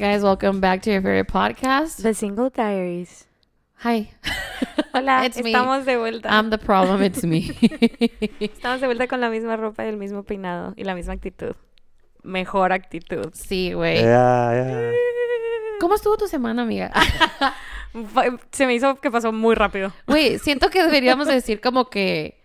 guys, welcome back to your favorite podcast. The Single Diaries. Hi. Hola, It's me. estamos de vuelta. I'm the problem, it's me. estamos de vuelta con la misma ropa y el mismo peinado y la misma actitud. Mejor actitud. sí, güey. Ya, ya. ¿Cómo estuvo tu semana, amiga? Se me hizo que pasó muy rápido. Güey, siento que deberíamos decir como que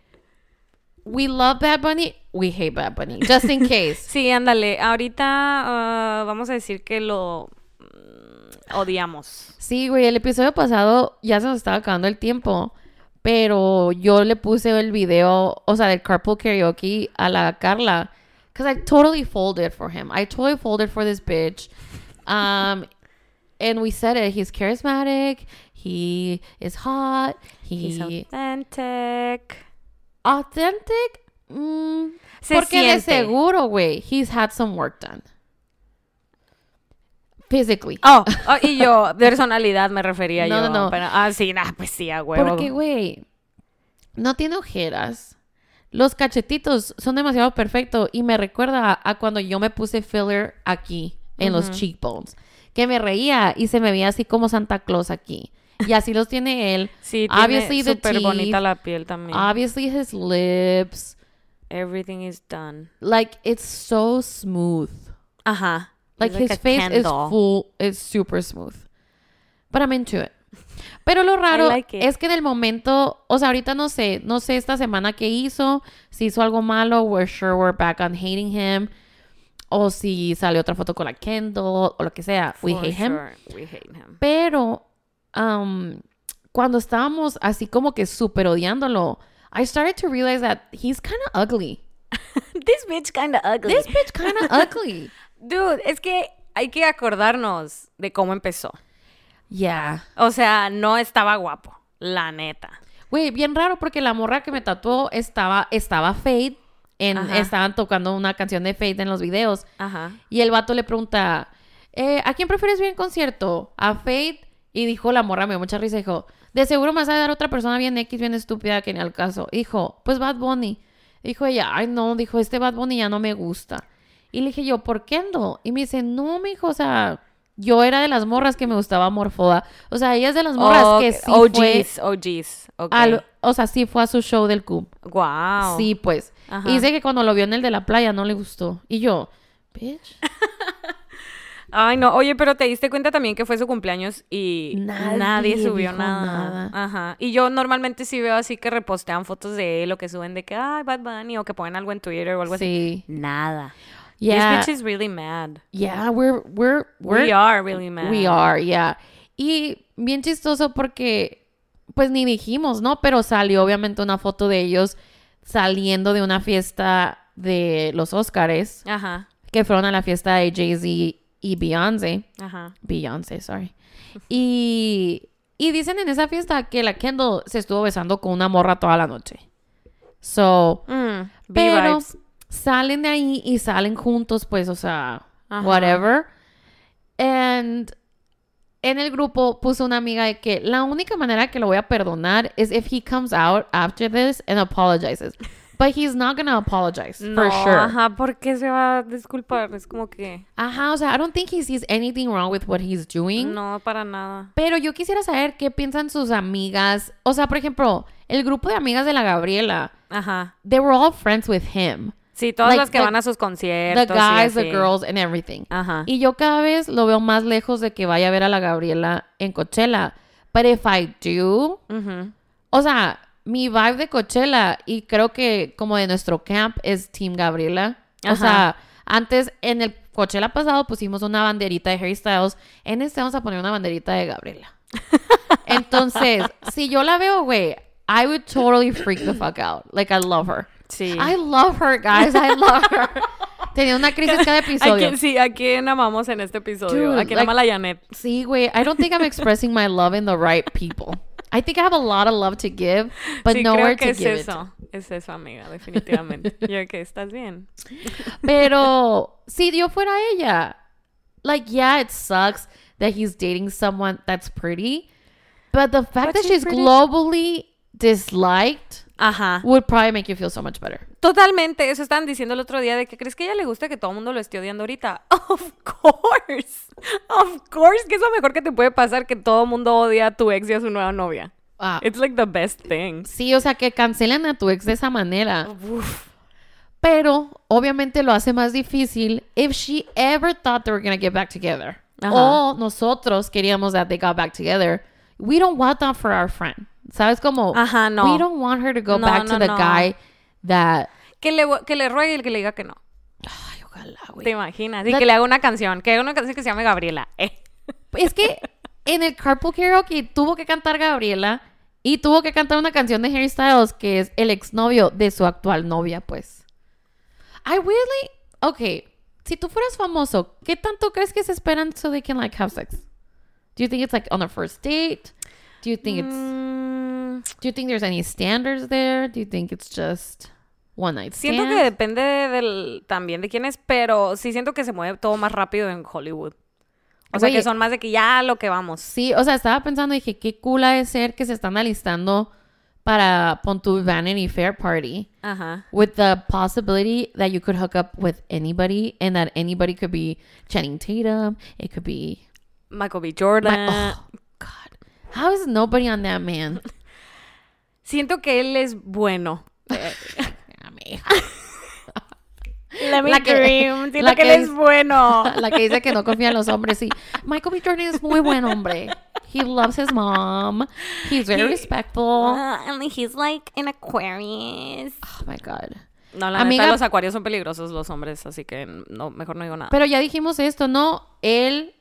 we love Bad Bunny, we hate Bad Bunny, just in case. Sí, ándale. Ahorita ah, vamos a decir que lo mm, odiamos. Sí, güey, el episodio pasado ya se nos estaba acabando el tiempo, pero yo le puse el video, o sea, del carpool karaoke a la Carla, because I totally folded for him. I totally folded for this bitch. Um, and we said it. He's charismatic. He is hot. He's He authentic. Authentic. Mm, Se porque de seguro, güey, he's had some work done. Physically. Oh, oh, y yo, personalidad me refería No, yo. no, no. pero- ah, sí, nah, pues sí, a huevo. Porque, güey, no tiene ojeras. Los cachetitos son demasiado perfectos y me recuerda a, a cuando yo me puse filler aquí en los cheekbones. Que me reía y se me veía así como Santa Claus aquí. Y así los tiene él. Sí, Obviously, tiene súper bonita la piel también. Obviously, his lips. Everything is done. Like, it's so smooth. Ajá. Like, It's his face is full, it's super smooth. But I'm into it. Pero lo raro like es que en el momento, o sea, ahorita no sé, no sé esta semana qué hizo, si hizo algo malo, we're sure we're back on hating him, o si salió otra foto con la Kendall, o lo que sea, we hate him. sure, We hate him. Pero um, cuando estábamos así como que súper odiándolo, I started to realize that he's kind of ugly. This bitch kinda ugly. This bitch kind of ugly. Dude, es que hay que acordarnos de cómo empezó. Yeah. O sea, no estaba guapo. La neta. Güey, bien raro porque la morra que me tatuó estaba, estaba Fade. En, estaban tocando una canción de Fade en los videos. Ajá. Y el vato le pregunta, eh, ¿a quién prefieres ver en concierto? ¿A Fade? Y dijo la morra, me dio mucha risa. Dijo, de seguro me vas a dar otra persona bien X, bien estúpida que ni al caso. Dijo, pues Bad Bunny. Dijo ella, ay no, dijo, este Bad Bunny ya no me gusta. Y le dije yo, ¿por qué no? Y me dice, no, mijo, o sea, yo era de las morras que me gustaba Morfoda. O sea, ella es de las morras Oh, que sí fue OGs, OGs. Ok. al- o sea, sí fue a su show del CUB. Wow. Sí, pues. Ajá. Y dice que cuando lo vio en el de la playa no le gustó. Y yo, bitch. Ay, no. Oye, pero te diste cuenta también que fue su cumpleaños y Nadie nadie, subió nada. Ajá. Y yo normalmente sí veo así que repostean fotos de él o que suben de que, ay, Bad Bunny o que ponen algo en Twitter o algo así. Sí. Nada. Yeah. This bitch is really mad. Yeah, we're, we're, we're, We are really mad. we are, yeah. Y bien chistoso porque, pues ni dijimos, ¿no? Pero salió obviamente una foto de ellos saliendo de una fiesta de los Óscares, Ajá. que fueron a la fiesta de Jay-Z y Beyoncé. Ajá. Beyoncé, sorry. Y, y dicen en esa fiesta que la Kendall se estuvo besando con una morra toda la noche. So, Mm, pero salen de ahí y salen juntos, pues, o sea, Ajá. whatever. And en el grupo puso una amiga de que la única manera que lo voy a perdonar es if he comes out after this and apologizes. But he's not gonna apologize, No, for sure. Ajá, ¿por qué se va a disculpar? Es como que. Ajá, o sea, I don't think he sees anything wrong with what he's doing. No, para nada. Pero yo quisiera saber qué piensan sus amigas. O sea, por ejemplo, el grupo de amigas de la Gabriela, Ajá. they were all friends with him. Sí, todas Like las que the- van a sus The conciertos. y guys, the girls, and everything. Ajá. Y yo cada vez lo veo más lejos de que vaya a ver a la Gabriela en Coachella. But if I do, Ujú. o sea, mi vibe de Coachella y creo que como de nuestro camp es Team Gabriela. O Ajá. sea, antes en el Coachella pasado pusimos una banderita de Harry Styles. En este vamos a poner una banderita de Gabriela. Entonces, si yo la veo, güey, I would totally freak the fuck out. Like, I love her. Sí. I love her, guys. I love her. Tenía una crisis cada ¿A episodio. quién, sí, ¿a quién amamos en este episodio? Dude, ¿A quién like- ama la Janet? Sí, güey. I don't think I'm expressing my love in the right people. I think I have a lot of love to give, but sí, nowhere creo que to es give it. eso. Es eso, amiga, definitivamente. Yo que estás bien. Pero si yo fuera ella, like, yeah, it sucks that he's dating someone that's pretty, but the fact But that she's she's pretty. globally disliked Ajá. would probably make you feel so much better. Totalmente, eso estaban diciendo el otro día de que crees que a ella le gusta que todo el mundo lo esté odiando ahorita. Of course. Of course que es lo mejor que te puede pasar que todo el mundo odia a tu ex y a su nueva novia. Ah, It's like the best thing. sí, o sea, que cancelen a tu ex de esa manera. Pero obviamente lo hace más difícil if she ever thought they were going to get back together. Ajá. O nosotros queríamos that they got back together. We don't want that for our friend. ¿Sabes cómo? Ajá, no. We don't want her to go No, back to the no. guy that... Que le, que le ruegue y que le diga que no. Ay, ojalá, güey. ¿Te imaginas? Y That- que le haga una canción. Que haga una canción que se llame Gabriela. Eh. Es que en el Carpool Karaoke tuvo que cantar Gabriela y tuvo que cantar una canción de Harry Styles que es el exnovio de su actual novia, pues. I really... Ok, si tú fueras famoso, ¿qué tanto crees que se esperan so they can like have sex? Do you think it's like on a first date? Do you think it's... Mm, Do you think there's any standards there? Do you think it's just one night stand? siento que depende del, también de quién es, pero sí siento que se mueve todo más rápido en Hollywood. O sea, que son más de que ya lo que vamos. Sí, o sea, estaba pensando, dije, qué cool ha de ser que se están alistando para pon tu Vanity Fair Party Ajá. with the possibility that you could hook up with anybody and that anybody could be Channing Tatum, it could be Michael B. Jordan. my, oh god. How is nobody on that man? Siento que él es bueno. Let me dream. Siento Siento que que él es es bueno. La que dice que no confía en los hombres, sí. Michael B. Jordan es muy buen hombre. He loves his mom. He's very He- respectful. and he's like an Aquarius. Oh my god. No, la Amiga- neta, los acuarios son peligrosos los hombres, así que no, mejor no digo nada. Pero ya dijimos esto, ¿no? Él,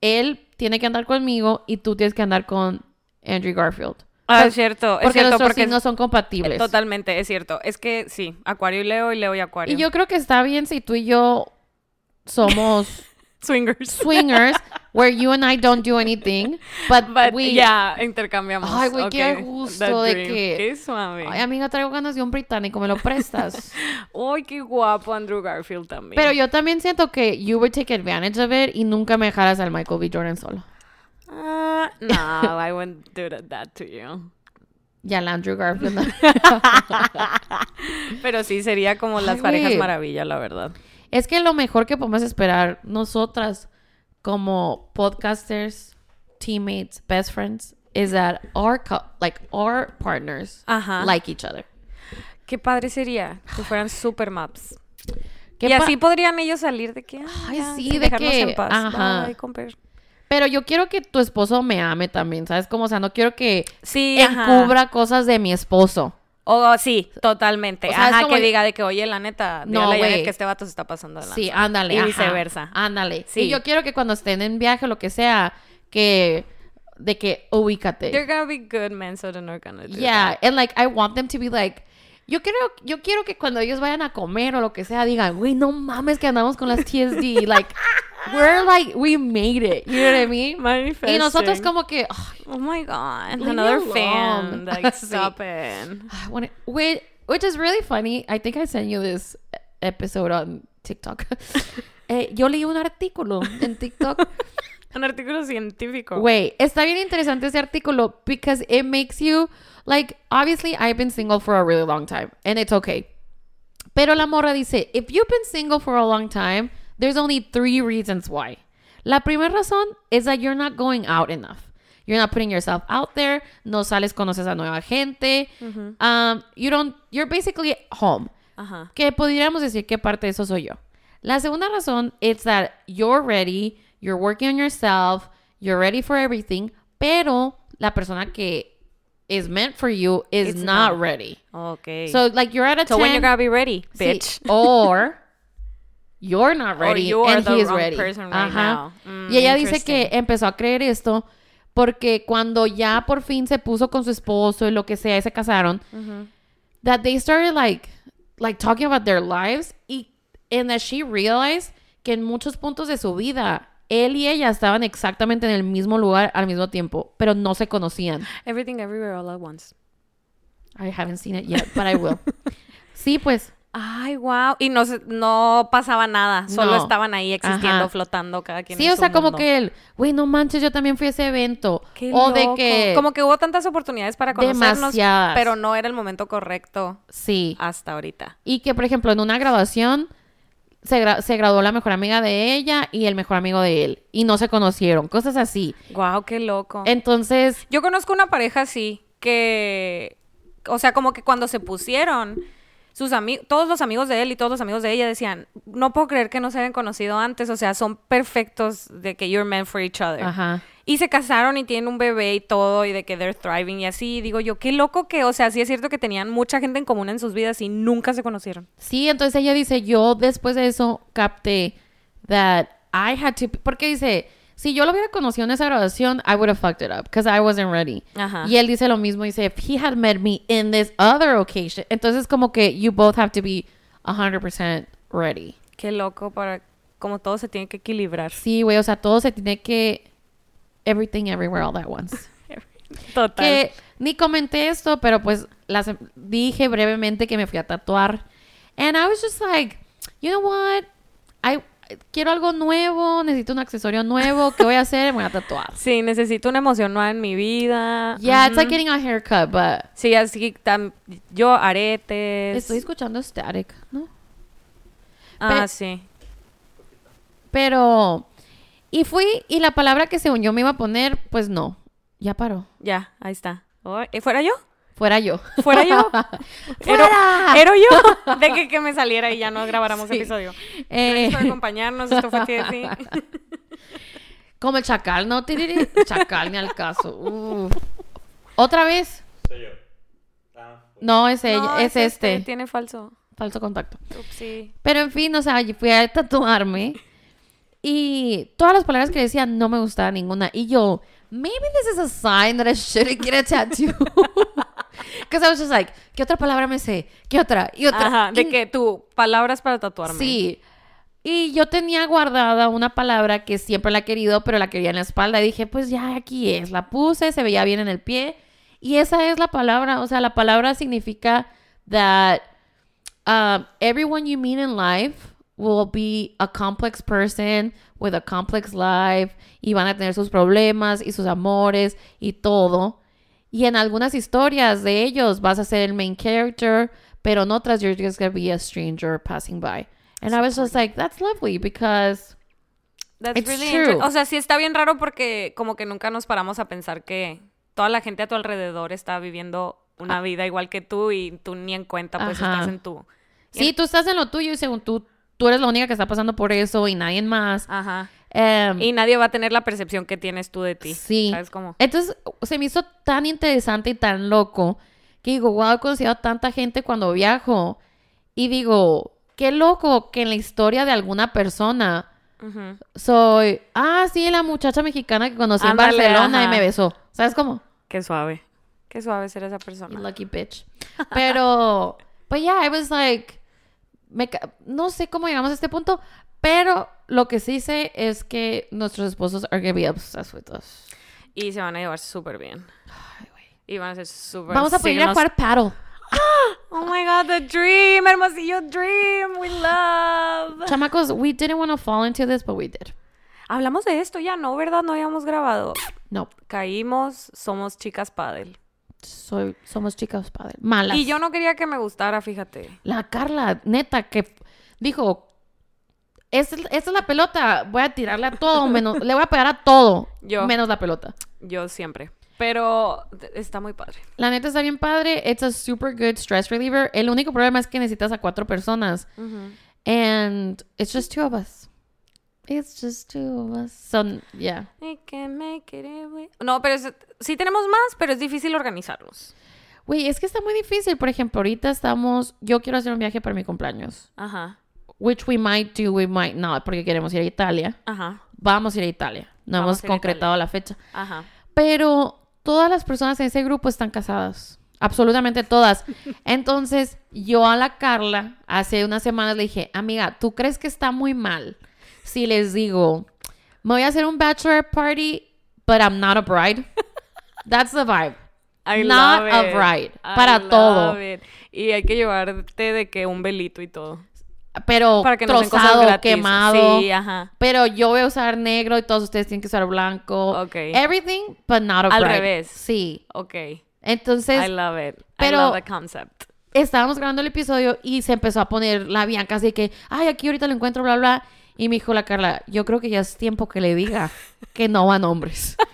él tiene que andar conmigo y tú tienes que andar con Andrew Garfield. Ah, Por- es cierto, es Porque cierto, nuestros porque signos son compatibles. totalmente, es cierto. Es que sí, Acuario y Leo y Leo y Acuario. Y yo creo que está bien si tú y yo somos Swingers. swingers, where you and I don't do anything, but, But we... ya, intercambiamos. Ay, güey, qué Ok, gusto de que- Qué suave. Ay, amiga, traigo ganas de un británico, ¿me lo prestas? Ay, qué guapo Andrew Garfield también. Pero yo también siento que you would take advantage of it y nunca me dejaras al Michael B. Jordan solo. Ah, no, I wouldn't do that, to you. Y al Andrew Garfield. Pero sí, sería como las Ay, parejas maravilla, la verdad. Es que lo mejor que podemos esperar nosotras como podcasters, teammates, best friends, is that our like our partners Ajá. like each other. Qué padre sería que fueran super maps. Qué y así podrían ellos salir de que. ah, Ay, ya, sí, de dejarnos que- en paz. ajá. Bye. Pero yo quiero que tu esposo me ame también, ¿sabes? Como, o sea, no quiero que Sí, ajá. encubra cosas de mi esposo. O sí, totalmente. O sea, Ajá, como- que diga de que, oye, la neta, No, güey. que este vato se está pasando de Sí, ándale. Y ajá. viceversa. Ándale. Sí. Y yo quiero que cuando estén en viaje o lo que sea, que de que ubícate. They're gonna be good men, so they're not gonna do Yeah, and like I want them to be like yo quiero yo quiero que cuando ellos vayan a comer o lo que sea digan, "Güey, no mames que andamos con las TSD." like we're like we made it. You know what I mean? that. Y nosotros Manifesting. como que "Ay, Oh my god, another fan. Like, Sí. stop it. It- which, which is really funny. I think I sent you this episode on TikTok. Eh, yo leí un artículo en TikTok. Un artículo científico. Güey, está bien interesante ese artículo because it makes you like obviously I've been single for a really long time and it's okay. Pero la morra dice, if you've been single for a long time, there's only three reasons why. La primera razón is that you're not going out enough. You're not putting yourself out there. No sales, conoces a nueva gente. Um, you don't, you're basically home. Ajá. Que podríamos decir que parte de eso soy yo. La segunda razón es that you're ready, you're working on yourself, you're ready for everything, pero la persona que is meant for you is It's not not. ready. Okay. So like you're at a So 10, when you're gonna be ready, sí, bitch. or you're not ready you are and the he is wrong ready. person right Ajá. now. Mm, y ella dice que empezó a creer esto porque cuando ya por fin se puso con su esposo y lo que sea y se casaron, that they started like like talking about their lives y and that she realized que en muchos puntos de su vida él y ella estaban exactamente en el mismo lugar al mismo tiempo, pero no se conocían. Everything everywhere all at once. I haven't seen it yet, but I will. sí, pues Ay, wow. Y no, no pasaba nada, solo No. estaban ahí existiendo, Ajá. flotando cada quien Sí, en o su sea, como mundo. que él, güey, no manches, yo también fui a ese evento. Qué o de que... Como que hubo tantas oportunidades para conocernos, Demasiadas. pero no era el momento correcto Sí. hasta ahorita. Y que, por ejemplo, en una graduación se, gra- se graduó la mejor amiga de ella y el mejor amigo de él. Y no se conocieron, cosas así. Wow, qué loco. Entonces, Yo conozco una pareja así que, o sea, como que cuando se pusieron, sus amigos, todos los amigos de él y todos los amigos de ella decían, no puedo creer que no se hayan conocido antes, o sea, son perfectos de que you're meant for each other. ajá. Y se casaron y tienen un bebé y todo, y de que they're thriving y así. Y digo yo, qué loco que, o sea, sí es cierto que tenían mucha gente en común en sus vidas y nunca se conocieron. Sí, entonces ella dice, yo después de eso capté that I had to... Porque dice, si yo lo hubiera conocido en esa graduación, I would have fucked it up because I wasn't ready. Ajá. Y él dice lo mismo, dice, if he had met me in this other occasion. Entonces como que you both have to be 100% ready. Qué loco para, como todo se tiene que equilibrar. Sí, güey, o sea, todo se tiene que... Everything everywhere all at once. Total. que ni comenté esto, pero pues las dije brevemente que me fui a tatuar. And I was just like, you know what? I quiero algo nuevo, necesito un accesorio nuevo. ¿Qué voy a hacer? Me voy a tatuar. Sí, necesito una emoción nueva en mi vida. Yeah, it's like getting a haircut, but Sí, así tam- yo aretes. estoy escuchando static, ¿no? Ah, pe- sí. Pero y fui y la palabra que según yo me iba a poner, pues no, ya paró. Ya, ahí está. Oh, ¿eh, ¿Fuera yo? Fuera yo. ¿Fuera yo? ¡Fuera! ¿Era, era yo? De que, que me saliera y ya no grabáramos Sí. episodio. Eh, Gracias por acompañarnos. Esto fue TFI. como el chacal, ¿no? Tiriri. Chacal, ni al caso. Uf. Otra vez. Soy yo. Ah, pues. No, es ella, No, es, este. Tiene falso. Falso contacto. Upsi. Pero en fin, o sea, fui a tatuarme y todas las palabras que decía no me gustaba ninguna. Y yo, maybe this is a sign that I shouldn't get a tattoo. Because I was just like, ¿qué otra palabra me sé? ¿Qué otra? Y otra. Ajá, de Y- que tú, palabras para tatuarme. Sí. Y yo tenía guardada una palabra que siempre la he querido, pero la quería en la espalda. Y dije, pues ya aquí es. La puse, se veía bien en el pie. Y esa es la palabra. O sea, la palabra significa that um, everyone you meet in life will be a complex person with a complex life. Y van a tener sus problemas y sus amores y todo. Y en algunas historias de ellos vas a ser el main character, pero en otras you're just gonna be a stranger passing by. And I was just like, that's lovely because That's It's really true. O sea, sí está bien raro porque como que nunca nos paramos a pensar que toda la gente a tu alrededor está viviendo una vida igual que tú y tú ni en cuenta pues Ah. Ajá. estás en tu... sí, tú estás en lo tuyo y según tú, tú eres la única que está pasando por eso y nadie más. Ajá. Em, Y nadie va a tener la percepción que tienes tú de ti. Sí. ¿Sabes cómo? Entonces, se me hizo tan interesante y tan loco que digo, wow, he conocido a tanta gente cuando viajo. Y digo, qué loco que en la historia de alguna persona soy, ah, sí, la muchacha mexicana que conocí Ándale, en Barcelona y me besó. ¿Sabes cómo? Qué suave. Qué suave ser esa persona. lucky bitch. Pero, but yeah, I was like, me no sé cómo llegamos a este punto, pero lo que sí sé es que nuestros esposos are gonna be obsessed with us. Y se van a llevar súper bien. Y van a ser súper... Vamos a poder ir a jugar paddle. Oh my God, the dream, hermosillo dream, we love. Chamacos, we didn't want to fall into this, but we did. Hablamos de esto ya, ¿no? ¿Verdad? No habíamos grabado. No, Caímos, somos chicas pádel. Soy, somos chicas padres. Malas. Y yo no quería que me gustara, fíjate. La Carla, neta, que dijo, esta, es- la pelota, voy a tirarle a todo, menos, le voy a pegar a todo, Yo. menos la pelota. Yo siempre. Pero está muy padre. La neta está bien padre, it's a super good stress reliever. El único problema es que necesitas a cuatro personas. And it's just two of us. It's just two of us. So, yeah. We can make it if we- No, pero es- sí tenemos más, pero es difícil organizarnos. Güey, es que está muy difícil. Por ejemplo, ahorita estamos. Yo quiero hacer un viaje para mi cumpleaños. Ajá. Which we might do, we might not, porque queremos ir a Italia. Ajá. Vamos a ir a Italia. No Vamos hemos concretado la fecha. Ajá. Pero todas las personas en ese grupo están casadas. Absolutamente todas. Entonces, yo a la Carla hace unas semanas le dije, amiga, ¿tú crees que está muy mal si les digo, me voy a hacer un bachelor party, but I'm not a bride? That's the vibe. I Not love a it. bride. I Para love todo. it. Y hay que llevarte de que un velito y todo. Pero Para que trozado, quemado. Sí, ajá. Pero yo voy a usar negro y todos ustedes tienen que usar blanco. Ok. Everything, but not a Al bride. revés. Sí. Ok. Entonces, I love it. pero- I love the concept. estábamos grabando el episodio y se empezó a poner la Bianca así que, ay, aquí ahorita lo encuentro, bla, bla. Y me dijo la Carla, yo creo que ya es tiempo que le diga que no van hombres.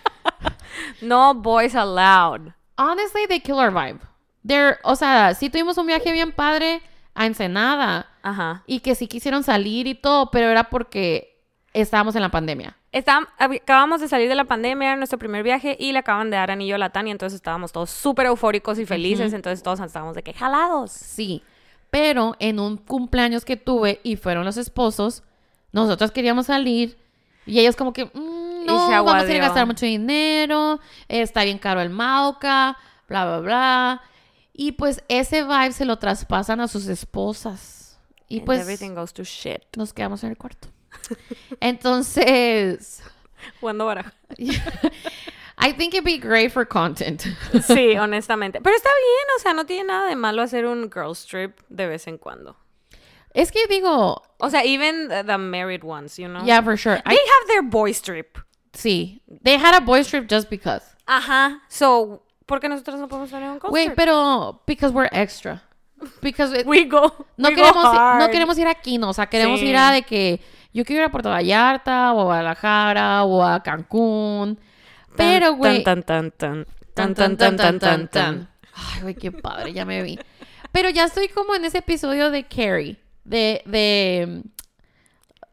No boys allowed. Honestly, they kill our vibe. They're, o sea, sí tuvimos un viaje bien padre a Ensenada Ajá. y que sí quisieron salir y todo, pero era porque estábamos en la pandemia. Está- acabamos de salir de la pandemia, era nuestro primer viaje, y le acaban de dar anillo a la Tania, entonces estábamos todos súper eufóricos y felices, entonces todos estábamos de que jalados. Sí, pero en un cumpleaños que tuve y fueron los esposos, nosotros queríamos salir y ellos como que, "Mm, no, vamos a ir a gastar mucho dinero, está bien caro el Mauca, bla, bla, bla. Y pues ese vibe se lo traspasan a sus esposas. Y And pues everything goes to shit. nos quedamos en el cuarto. Entonces, Jugando baraja. I think it'd be great for content. Sí, honestamente. Pero está bien, o sea, no tiene nada de malo hacer un girls trip de vez en cuando. Es que digo, O sea, even the, married ones, you know? yeah, for sure. They I- have their boys trip. sí, they had a boys trip just because. Ajá. So, ¿por qué nosotros no podemos tener un girls Wait, pero because we're extra. Because it- We go. no we go queremos ir- no queremos ir aquí, no, o sea, queremos Sí. ir a de que yo quiero ir a Puerto Vallarta o a Guadalajara o a Cancún. Pero güey, Tan, tan, tan, tan. Tan, tan, tan, tan, tan. Ay, güey, qué padre, ya me vi. Pero ya estoy como en ese episodio de Carrie, de, de mm,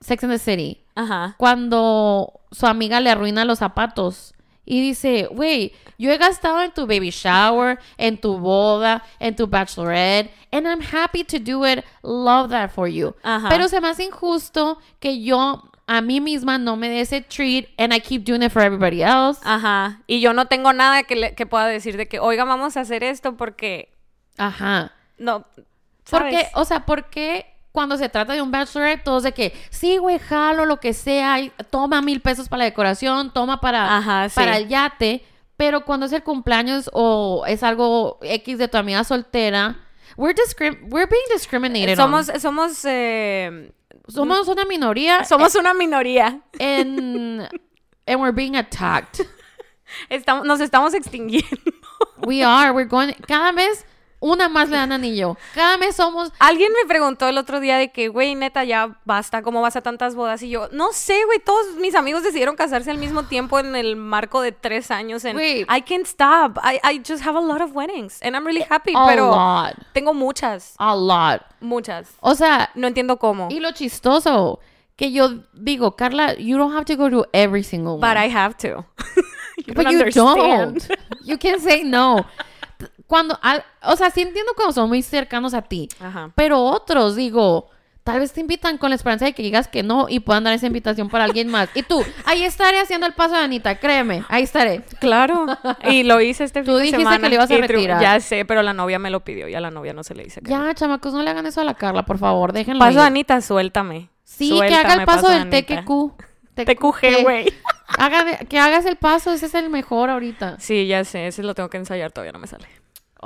Sex and the City, Ajá. cuando su amiga le arruina los zapatos y dice, güey, yo he gastado en tu baby shower, en tu boda, en tu bachelorette, and I'm happy to do it. Love that for you. Ajá. Pero se me hace injusto que yo a mí misma no me dé ese treat and I keep doing it for everybody else. Ajá. Y yo no tengo nada que, le- que pueda decir de que, oiga, vamos a hacer esto porque. Ajá. No. Porque, o sea, ¿por qué cuando se trata de un bachelorette todos de que, sí, güey, jalo, lo que sea, y toma mil pesos para la decoración, toma para, Ajá, sí. para el yate, pero cuando es el cumpleaños o es algo X de tu amiga soltera, we're, discrim we're being discriminated Somos, on. somos, eh, Somos una minoría somos una minoría. en... and we're being attacked. Estamos, nos estamos extinguiendo. We are, we're going... Cada mes una más le dan anillo. Cada mes somos... Alguien me preguntó el otro día de que, güey, neta, ya basta, ¿cómo vas a tantas bodas? Y yo, no sé, güey, todos mis amigos decidieron casarse al mismo tiempo en el marco de tres años. And Güey. I can't stop. I, I just have a lot of weddings. And I'm really happy, A pero lot. tengo muchas, A lot. muchas. O sea, No entiendo cómo. Y lo chistoso, que yo digo, Carla, you don't have to go to every single one. But I have to. you But you understand. don't. You can say no. Cuando, al- o sea, sí entiendo cuando son muy cercanos a ti. Ajá. Pero otros, digo, tal vez te invitan con la esperanza de que digas que no y puedan dar esa invitación para alguien más. Y tú, ahí estaré haciendo el paso de Anita, créeme, ahí estaré. Claro. Y lo hice este Tú fin de dijiste semana. que lo ibas a y retirar. Ya sé, pero la novia me lo pidió. Ya a la novia no se le dice que no. Ya, chamacos, no le hagan eso a la Carla, por favor, déjenlo Paso de Anita, suéltame. Sí, que haga el paso de del Anita. TQQ. TQG, güey. Haga que hagas el paso, ese es el mejor ahorita. Sí, ya sé. Ese lo tengo que ensayar. Todavía no me sale.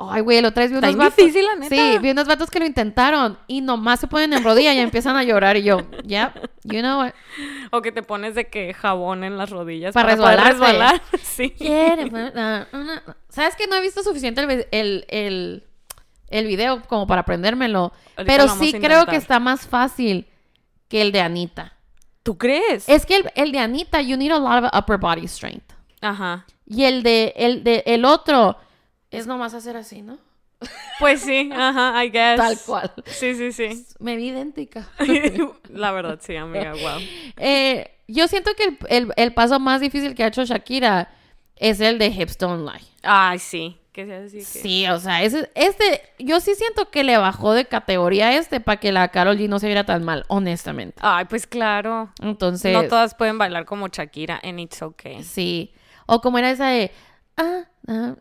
Ay, güey, lo traes vi unos vatos. difícil, la neta. Sí, vi unos vatos que lo intentaron y nomás se ponen en rodilla y empiezan a llorar y yo, ya, you know what. O que te pones de que jabón en las rodillas Para resbalarse. resbalar. Sí. Na- ¿Sabes que no he visto suficiente el, el, el, el video como para aprendérmelo? Ahorita Pero sí creo que está más fácil que el de Anita. ¿Tú crees? Es que el, el de Anita, you need a lot of upper body strength. Ajá. Y el de el, de, el otro es nomás hacer así, ¿no? Pues sí, ajá, I guess. Tal cual. Sí, sí, sí. Me vi idéntica. La verdad, sí, amiga, wow. Eh, yo siento que el, el- el paso más difícil que ha hecho Shakira es el de Hips Don't Lie. Ay, sí. Que sea así que... Sí, o sea, ese, este, yo sí siento que le bajó de categoría este para que la Carol G no se viera tan mal, honestamente. Ay, pues claro. Entonces, No todas pueden bailar como Shakira and it's okay. sí. O como era esa de... Ah, ah,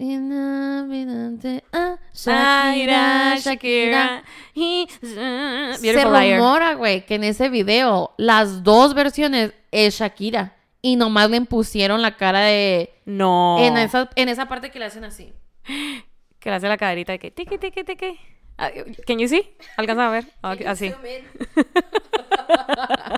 Shakira, Shakira. Se rumora, güey, que en ese video las dos versiones es Shakira. Y nomás le impusieron la cara de... No. En, esa, en esa parte que le hacen así. Que le hace la caderita de que tiki, tiki, tiki. Ah, Can you see? ¿Alcanza a ver? Ah, Así.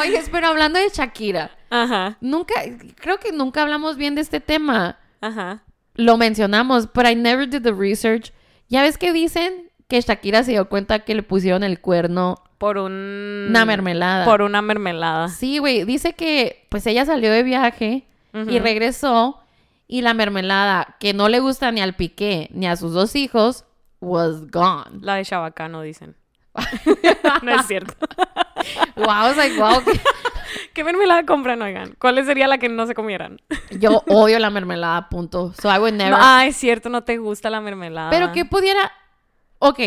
Oye, pero hablando de Shakira, Ajá, nunca, creo que nunca hablamos bien de este tema. ajá. Lo mencionamos, but I never did the research. ¿Ya ves que dicen que Shakira se dio cuenta que le pusieron el cuerno? Por un... Una mermelada. Por una mermelada. Sí, güey, dice que pues ella salió de viaje y regresó y la mermelada que no le gusta ni al Piqué ni a sus dos hijos was gone. La de Chabacano, dicen. no es cierto. Wow, was like, wow, ¿Qué mermelada compran, oigan? ¿Cuál sería la que no se comieran? yo odio la mermelada, punto. So I would never. No, ah, es cierto, no te gusta la mermelada. Pero que pudiera. Ok.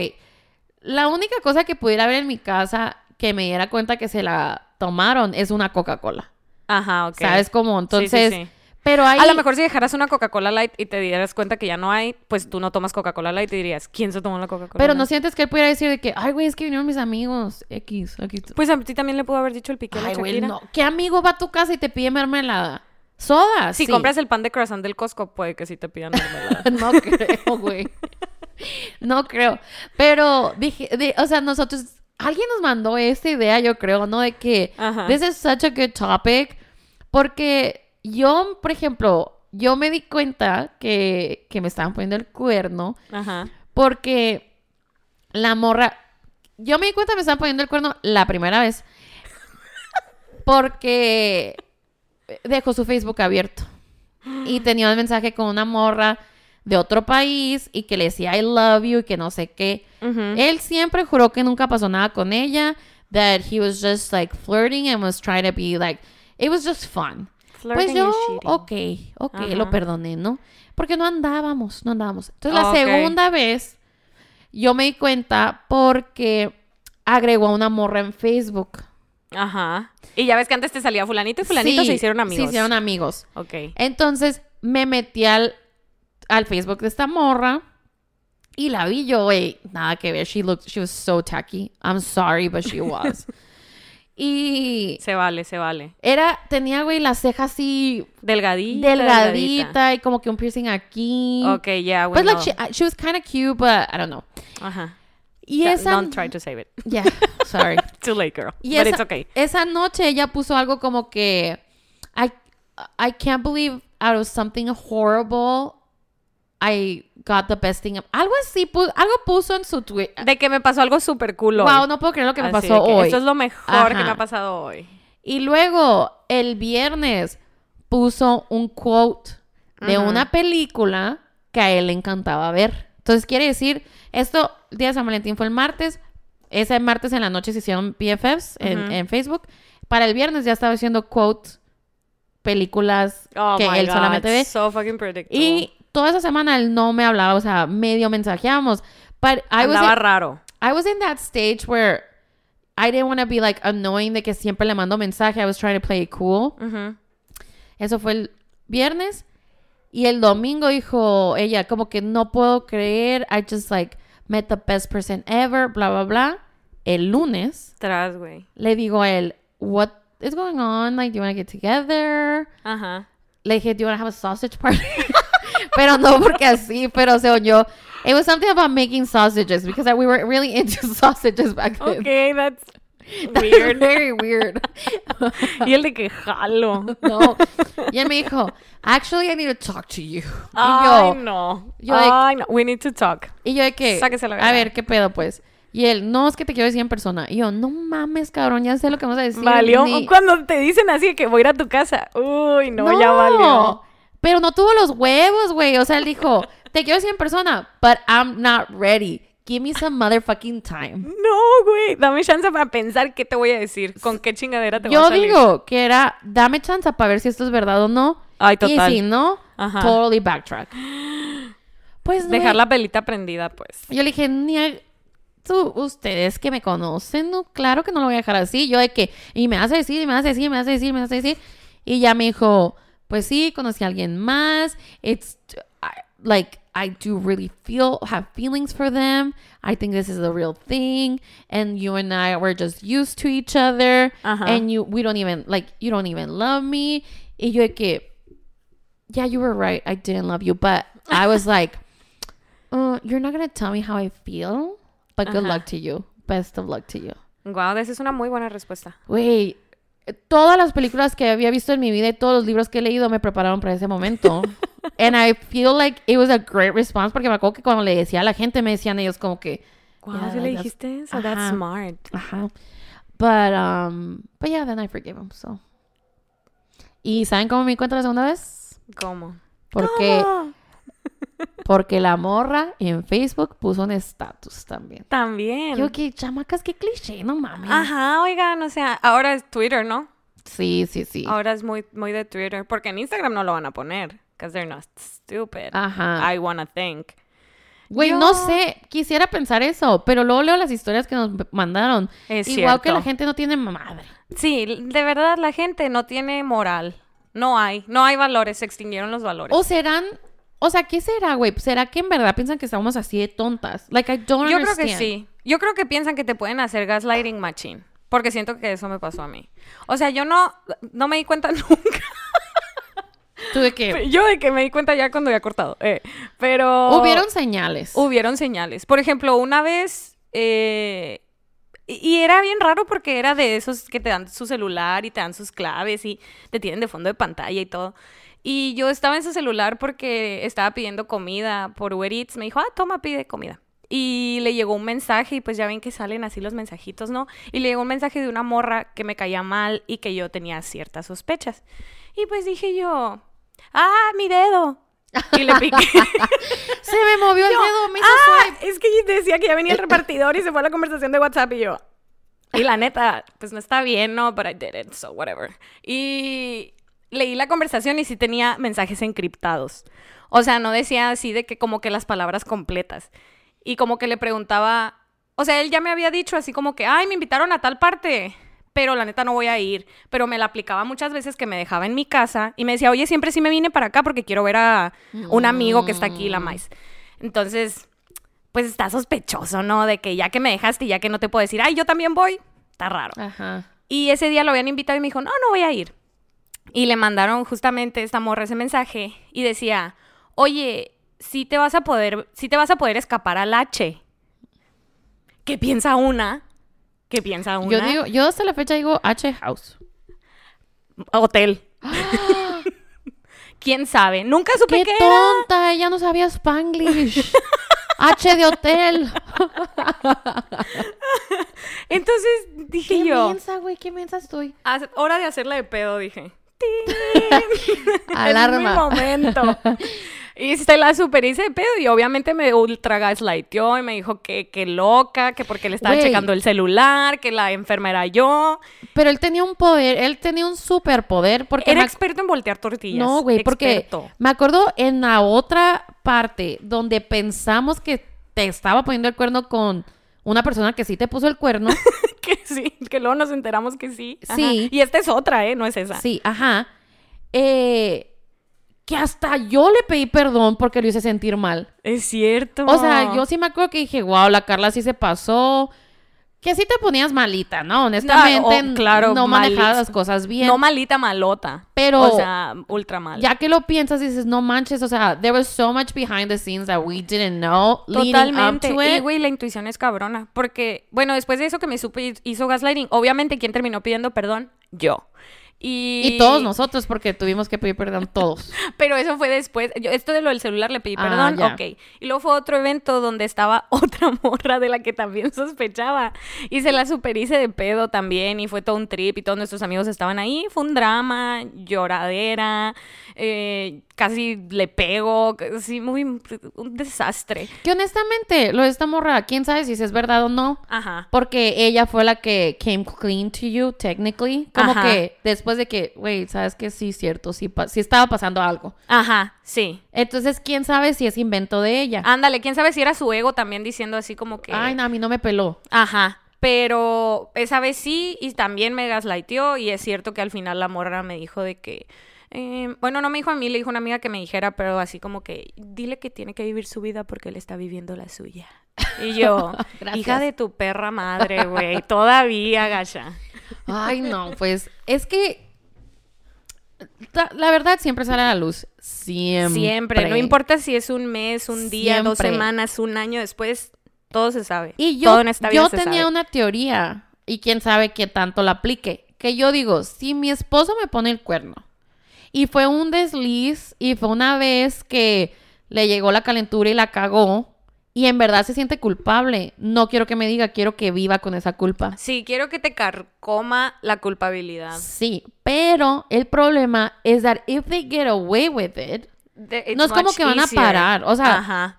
La única cosa que pudiera haber en mi casa que me diera cuenta que se la tomaron es una Coca-Cola. Ajá, ok. ¿Sabes cómo? Sí, sí, Entonces. sí. Pero ahí. A lo mejor si dejaras una Coca-Cola Light y te dieras cuenta que ya no hay, pues tú no tomas Coca-Cola Light y dirías, ¿quién se tomó la Coca-Cola Pero no sientes que él pudiera decir de que, ay, güey, es que vinieron mis amigos. X, X. Pues a ti también le pudo haber dicho el la Ay, güey, no. ¿Qué amigo va a tu casa y te pide mermelada? Soda. Si sí. compras el pan de croissant del Costco, puede que sí te pidan mermelada. no creo, güey. No creo. Pero dije, de- o sea, nosotros, alguien nos mandó esta idea, yo creo, ¿no? De que Ajá. this is such a good topic. Porque yo, por ejemplo, yo me di cuenta que, que me estaban poniendo el cuerno Ajá. porque la morra. Yo me di cuenta que me estaban poniendo el cuerno la primera vez. Porque dejó su Facebook abierto. Y tenía un mensaje con una morra de otro país y que le decía I love you y que no sé qué. Él siempre juró que nunca pasó nada con ella. That he was just like flirting and was trying to be like. It was just fun. Pues yo, ok, ok, Ajá. lo perdoné, ¿no? Porque no andábamos, no andábamos. Entonces la segunda vez yo me di cuenta porque agregó a una morra en Facebook. Ajá. Y ya ves que antes te salía fulanito y fulanito Sí, se hicieron amigos. Se hicieron amigos. Ok. Entonces me metí al, al Facebook de esta morra y la vi yo, güey, nada que ver. She looked, she was so tacky. I'm sorry, but she was. Y Se vale, se vale. era, tenía, güey, la ceja así Delgadita. delgadita y como que un piercing aquí. Ok, ya, But bueno. like she, she was kind of cute, but I don't know. Ajá. Y Don't- esa Don't try to save it. Yeah, sorry. Too late, girl. Y But esa, it's okay. esa noche ella puso algo como que I I can't believe out of something horrible I got the best thing. Algo así, pu- algo puso en su tweet. De que me pasó algo súper cool hoy. Wow, no puedo creer lo que me Así pasó que hoy. Esto es lo mejor que me ha pasado hoy. Y luego el viernes puso un quote de una película que a él le encantaba ver. Entonces quiere decir, esto, el día de San Valentín fue el martes, ese martes en la noche se hicieron BFFs en, Facebook. Para el viernes ya estaba haciendo quotes, películas Oh que él God, solamente ve. So fucking predictable. Y toda esa semana él no me hablaba, o sea, medio mensajeamos. But I was, in, raro. I was in that stage where I didn't want to be like annoying de que siempre le mando mensaje. I was trying to play it cool. Eso fue el viernes. Y el domingo dijo ella, como que no puedo creer. I just like met the best person ever, bla, bla, bla. El lunes Tras, güey. le digo a él, what is going on? Like, do you want to get together? Ajá. Le dije, do you want to have a sausage party? pero no porque así, pero se oyó. It was something about making sausages because we were really into sausages back then. Okay, that's weird. very weird. y el de que jalo. no. Y él me dijo, actually, I need to talk to you. Y Ay, yo, no. yo de- Ay, no. We need to talk. y yo de que, Sáquese la a ver, ¿qué pedo, pues? Y él, no, es que te quiero decir en persona. Y yo, no mames, cabrón, ya sé lo que vamos a decir. Valió. Ni- Cuando te dicen así que voy a ir a tu casa. Uy, no, ya valió. Pero no tuvo los huevos, güey. O sea, él dijo, te quiero decir en persona, but I'm not ready. Give me some motherfucking time. No, güey. Dame chance para pensar qué te voy a decir. ¿Con qué chingadera te voy a Yo salir. digo que era, dame chance para ver si esto es verdad o no. Ay, total. Y si no, Ajá. totally backtrack. Pues, Dejar la pelita prendida, pues. Yo le dije, ni a- tú, ustedes que me conocen, no, claro que no lo voy a dejar así. Yo de que, y me vas a decir, y me vas a decir, y me vas a decir, y me vas a decir. Y ya me dijo, pues sí, conocí a alguien más. It's I- like, I do really feel, have feelings for them. I think this is the real thing. And you and I were just used to each other. Ajá. And you, we don't even, like, you don't even love me. Y yo que, yeah, you were right. I didn't love you. But I was like, uh, you're not going to tell me how I feel. But good Ajá. luck to you. Best of luck to you. Wow, esa es una muy buena respuesta. Güey, todas las películas que había visto en mi vida y todos los libros que he leído me prepararon para ese momento. And I feel like it was a great response porque me acuerdo que cuando le decía a la gente me decían ellos como que, Wow, Yeah, ¿sí le dijiste eso? That's smart. ajá. But, um, but yeah, then I forgave him, so. ¿Y saben cómo me di cuenta la segunda vez? ¿Cómo? Porque, ¿Cómo? Porque la morra en Facebook puso un estatus también. También. Yo, que chamacas, qué cliché, no mames. Ajá, oigan, o sea, ahora es Twitter, ¿no? Sí, sí, sí. Ahora es muy, muy de Twitter. Porque en Instagram no lo van a poner. Because they're not stupid. Ajá. I wanna think. Güey, Yo- no sé, quisiera pensar eso, pero luego leo las historias que nos mandaron. Es Igual que la gente no tiene madre. Sí, de verdad la gente no tiene moral. No hay. No hay valores. Se extinguieron los valores. O serán, o sea, ¿qué será, güey? ¿Será que en verdad piensan que estamos así de tontas? Like, I don't Yo creo que sí. Yo creo que piensan que te pueden hacer gaslighting machine. Porque siento que eso me pasó a mí. O sea, yo no, no me di cuenta nunca. Tú de que Yo de que me di cuenta ya cuando había cortado. eh, Pero... hubieron señales. Hubieron señales. Por ejemplo, una vez... eh, y era bien raro porque era de esos que te dan su celular y te dan sus claves y te tienen de fondo de pantalla y todo. Y yo estaba en su celular porque estaba pidiendo comida por Uber Eats. Me dijo, ah, toma, pide comida. Y le llegó un mensaje y pues ya ven que salen así los mensajitos, ¿no? Y le llegó un mensaje de una morra que me caía mal y que yo tenía ciertas sospechas. Y pues dije yo, ah, mi dedo. Y le piqué. Se me movió el Yo, dedo, me hizo ah, es que decía que ya venía el repartidor y se fue a la conversación de WhatsApp y yo. Y la neta, pues no está bien, ¿no? But I did it, so whatever. Y leí la conversación y sí tenía mensajes encriptados. O sea, no decía así de que como que las palabras completas. Y como que le preguntaba, o sea, él ya me había dicho así como que, ay, me invitaron a tal parte, pero la neta no voy a ir. Pero me la aplicaba muchas veces que me dejaba en mi casa y me decía, oye, siempre sí me vine para acá porque quiero ver a un amigo que está aquí, la mais. Entonces, pues está sospechoso, ¿no? De que ya que me dejaste y ya que no te puedo decir, ay, yo también voy, está raro. Ajá. Y ese día lo habían invitado y me dijo, no, no voy a ir. Y le mandaron justamente esta morra ese mensaje y decía, oye, si te vas a poder, si te vas a poder escapar al H. ¿Qué piensa una? ¿Qué piensa una? Yo digo, yo hasta la fecha digo H House. Hotel. ¿Quién sabe? Nunca supe ¡Qué qué era. tonta! Ella no sabía Spanglish. H de hotel. Entonces dije ¿Qué yo, mensa, güey? ¿Qué mensa estoy? "Haz- hora de hacerla de pedo, dije. Alarma. Es mi momento. Y se la super hice de pedo y obviamente me ultra gaslightó y me dijo que, que loca, que porque le estaba checando el celular, que la enferma era yo. Pero él tenía un poder, él tenía un superpoder porque Era experto en voltear tortillas. No, güey, porque me acuerdo en la otra parte donde pensamos que te estaba poniendo el cuerno con una persona que sí te puso el cuerno. que sí, que luego nos enteramos que sí. Ajá. Sí. Y esta es otra, ¿eh? No es esa. Sí, ajá. Eh, que hasta yo le pedí perdón porque lo hice sentir mal. Es cierto. O sea, yo sí me acuerdo que dije, wow, la Carla sí se pasó. Que sí te ponías malita, ¿no? Honestamente, oh, claro, no manejabas las cosas bien. No malita, malota. Pero- O sea, ultra mal. ya que lo piensas, dices, no manches, o sea, there was so much behind the scenes that we didn't know leading Totalmente. up to Y, it. güey, la intuición es cabrona. Porque, bueno, después de eso que me supe hizo gaslighting, obviamente, ¿quién terminó pidiendo perdón? Yo. Y, Y todos nosotros, porque tuvimos que pedir perdón todos. Pero eso fue después. Yo, esto de lo del celular le pedí Ah, perdón. ya. Ok. Y luego fue otro evento donde estaba otra morra de la que también sospechaba. Y se la super hice de pedo también. Y fue todo un trip. Y todos nuestros amigos estaban ahí. Fue un drama, lloradera. eh, casi le pego. Sí, muy. Un desastre. Que honestamente, lo de esta morra, quién sabe si es verdad o no. Ajá. Porque ella fue la que came clean to you, technically. Como Ajá. que después de que, güey, sabes que sí, cierto, sí, sí estaba pasando algo. Ajá, sí. Entonces, quién sabe si es invento de ella. Ándale, quién sabe si era su ego también diciendo así como que. Ay, no, a mí no me peló. Ajá. Pero esa vez sí, y también me gaslighteó, y es cierto que al final la morra me dijo de que. Eh, bueno, no me dijo a mí, le dijo una amiga que me dijera, pero así como que, dile que tiene que vivir su vida porque él está viviendo la suya. Y yo, hija de tu perra madre, güey, todavía, gacha. Ay, no, pues es que la verdad siempre sale a la luz. Siempre. Siempre, no importa si es un mes, un día, dos semanas, un año después, todo se sabe. Y yo, todo en esta vida yo se tenía sabe. una teoría, y quién sabe qué tanto la aplique, que yo digo, si mi esposo me pone el cuerno, y fue un desliz, y fue una vez que le llegó la calentura y la cagó, y en verdad se siente culpable, no quiero que me diga, quiero que viva con esa culpa. Sí, quiero que te carcoma la culpabilidad. Sí, pero el problema es that if they get away with it, no es como que van a parar, o sea, Ajá.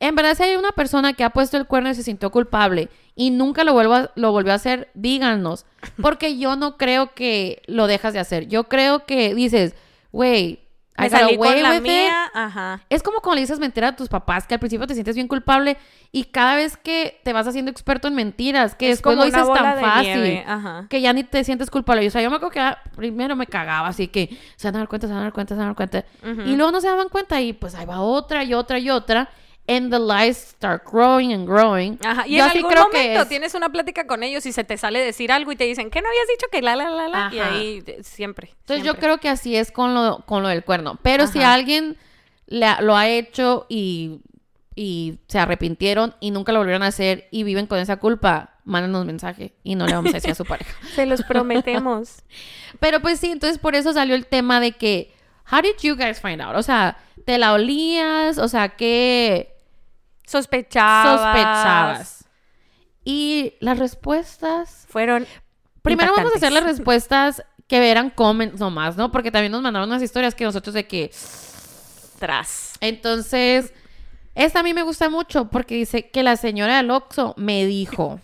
En verdad, si hay una persona que ha puesto el cuerno y se sintió culpable y nunca lo, vuelvo a- lo volvió a hacer, díganos. Porque yo no creo que lo dejas de hacer. Yo creo que dices, güey, I Me got salí away con la with it". mía, ajá. Es como cuando le dices mentira a tus papás, que al principio te sientes bien culpable y cada vez que te vas haciendo experto en mentiras, que Es después como lo dices tan fácil, ajá. que ya ni te sientes culpable. O sea, yo me acuerdo que primero me cagaba, así que se van a dar cuenta, se van a dar cuenta, se van a dar cuenta. Y luego no se daban cuenta y pues ahí va otra y otra y otra. And the lies start growing and growing. Ajá, y Yo en así algún creo que momento es. tienes una plática con ellos y se te sale decir algo y te dicen, ¿qué no habías dicho que la, la, la, la? Y Ajá. ahí eh, siempre. Entonces yo creo que así es con lo, con lo del cuerno. Pero si alguien lo ha hecho y, y se arrepintieron y nunca lo volvieron a hacer y viven con esa culpa, mándenos mensaje y no le vamos a decir a su pareja. Se los prometemos. Pero pues sí, entonces por eso salió el tema de que, how did you guys find out? O sea, ¿te la olías? O sea, ¿qué Sospechabas. sospechabas? Y las respuestas... Fueron. Primero vamos a hacer las respuestas que eran comments nomás, ¿no? Porque también nos mandaron unas historias que nosotros de que... Tras. Entonces, esta a mí me gusta mucho porque dice que la señora del Oxxo me dijo.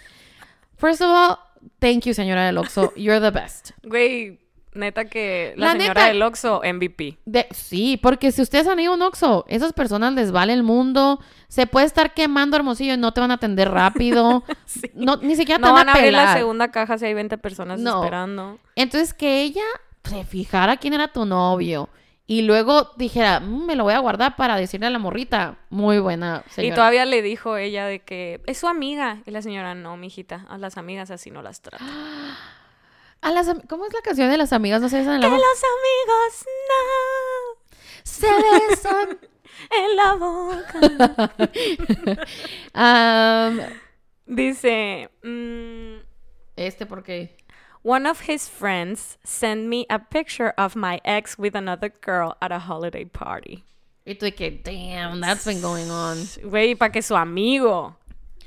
First of all, thank you, señora del Oxxo. You're the best. Güey, neta que la, La señora neta- del Oxxo, MVP. De- sí, porque si ustedes han ido a un Oxxo, esas personas les vale el mundo. Se puede estar quemando Hermosillo y no te van a atender rápido. Sí. no, ni siquiera te No van van a a abrir la pelar. segunda caja si hay 20 personas No. esperando. Entonces, que ella se fijara quién era tu novio y luego dijera, "Mm, me lo voy a guardar para decirle a la morrita. Muy buena, señora. Y todavía le dijo ella de que es su amiga. Y la señora, no, mijita, a las amigas así no las trata. A las am- ¿Cómo es la canción de las amigas? No sé, esa de la Que los amigos Se besan. no en la boca. Dice, mm, este porque... one of his friends sent me a picture of my ex with another girl at a holiday party. Y tú que, damn, that's been going on. Güey, para que su amigo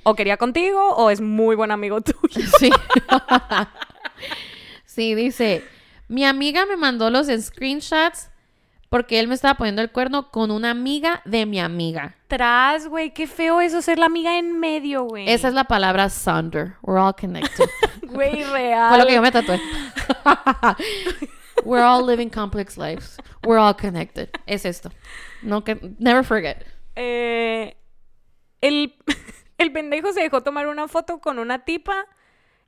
o quería contigo o es muy buen amigo tuyo. Sí. sí, dice, mi amiga me mandó los screenshots porque él me estaba poniendo el cuerno con una amiga de mi amiga. Tras, güey, qué feo eso ser la amiga en medio, güey. Esa es la palabra Sunder. We're all connected. Güey, real. Fue lo que yo me tatué. We're all living complex lives. We're all connected. Es esto. No que never forget. Eh, el, el pendejo se dejó tomar una foto con una tipa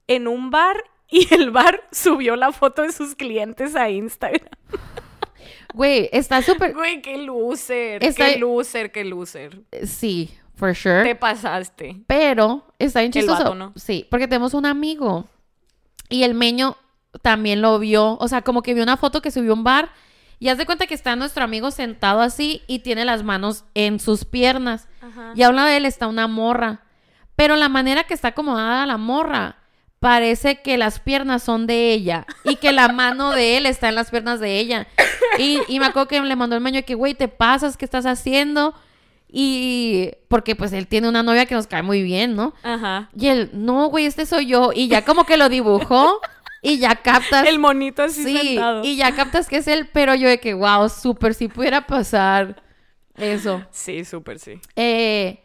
en un bar y el bar subió la foto de sus clientes a Instagram. Güey, está súper. Güey, qué loser, Está- qué loser, qué loser. Sí, for sure. Te pasaste. Pero está bien El chistoso. vato, ¿no? Sí, porque tenemos un amigo y el meño también lo vio. O sea, como que vio una foto que subió a un bar y haz de cuenta que está nuestro amigo sentado así y tiene las manos en sus piernas. Ajá. Y a un lado de él está una morra. Pero la manera que está acomodada la morra parece que las piernas son de ella y que la mano de él está en las piernas de ella. Y, y me acuerdo que le mandó el meño que, güey, te pasas, ¿qué estás haciendo? Y porque pues él tiene una novia que nos cae muy bien, ¿no? Ajá. Y él, no, güey, este soy yo. Y ya como que lo dibujó y ya captas. El monito así sí, sentado. y ya captas que es él, pero yo de que, wow, súper, si pudiera pasar eso. Sí, súper sí. Eh,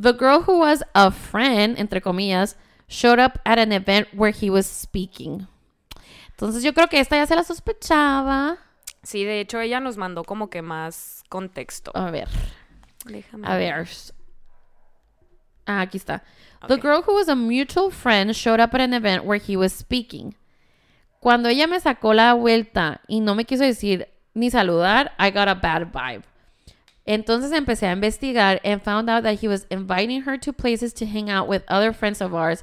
the girl who was a friend, entre comillas, showed up at an event where he was speaking. Entonces yo creo que esta ya se la sospechaba. Sí, de hecho ella nos mandó como que más contexto. A ver, Déjame a ver. Ah, aquí está. The girl who was a mutual friend showed up at an event where he was speaking. Cuando ella me sacó la vuelta y no me quiso decir ni saludar, I got a bad vibe. Entonces empecé a investigar and found out that he was inviting her to places to hang out with other friends of ours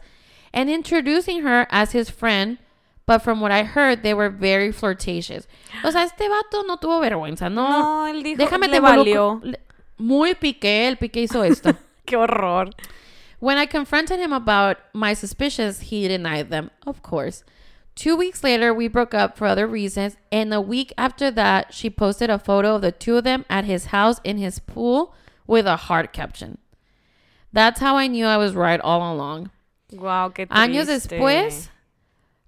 and introducing her as his friend, but from what I heard, they were very flirtatious. O sea, este vato no tuvo vergüenza, ¿no? No, él dijo, Déjame le te valió. Muy piqué, el piqué hizo esto. Qué horror. When I confronted him about my suspicions, he denied them, of course. Two weeks later, we broke up for other reasons, and a week after that, she posted a photo of the two of them at his house in his pool with a heart caption. That's how I knew I was right all along. Wow, qué triste. Años después,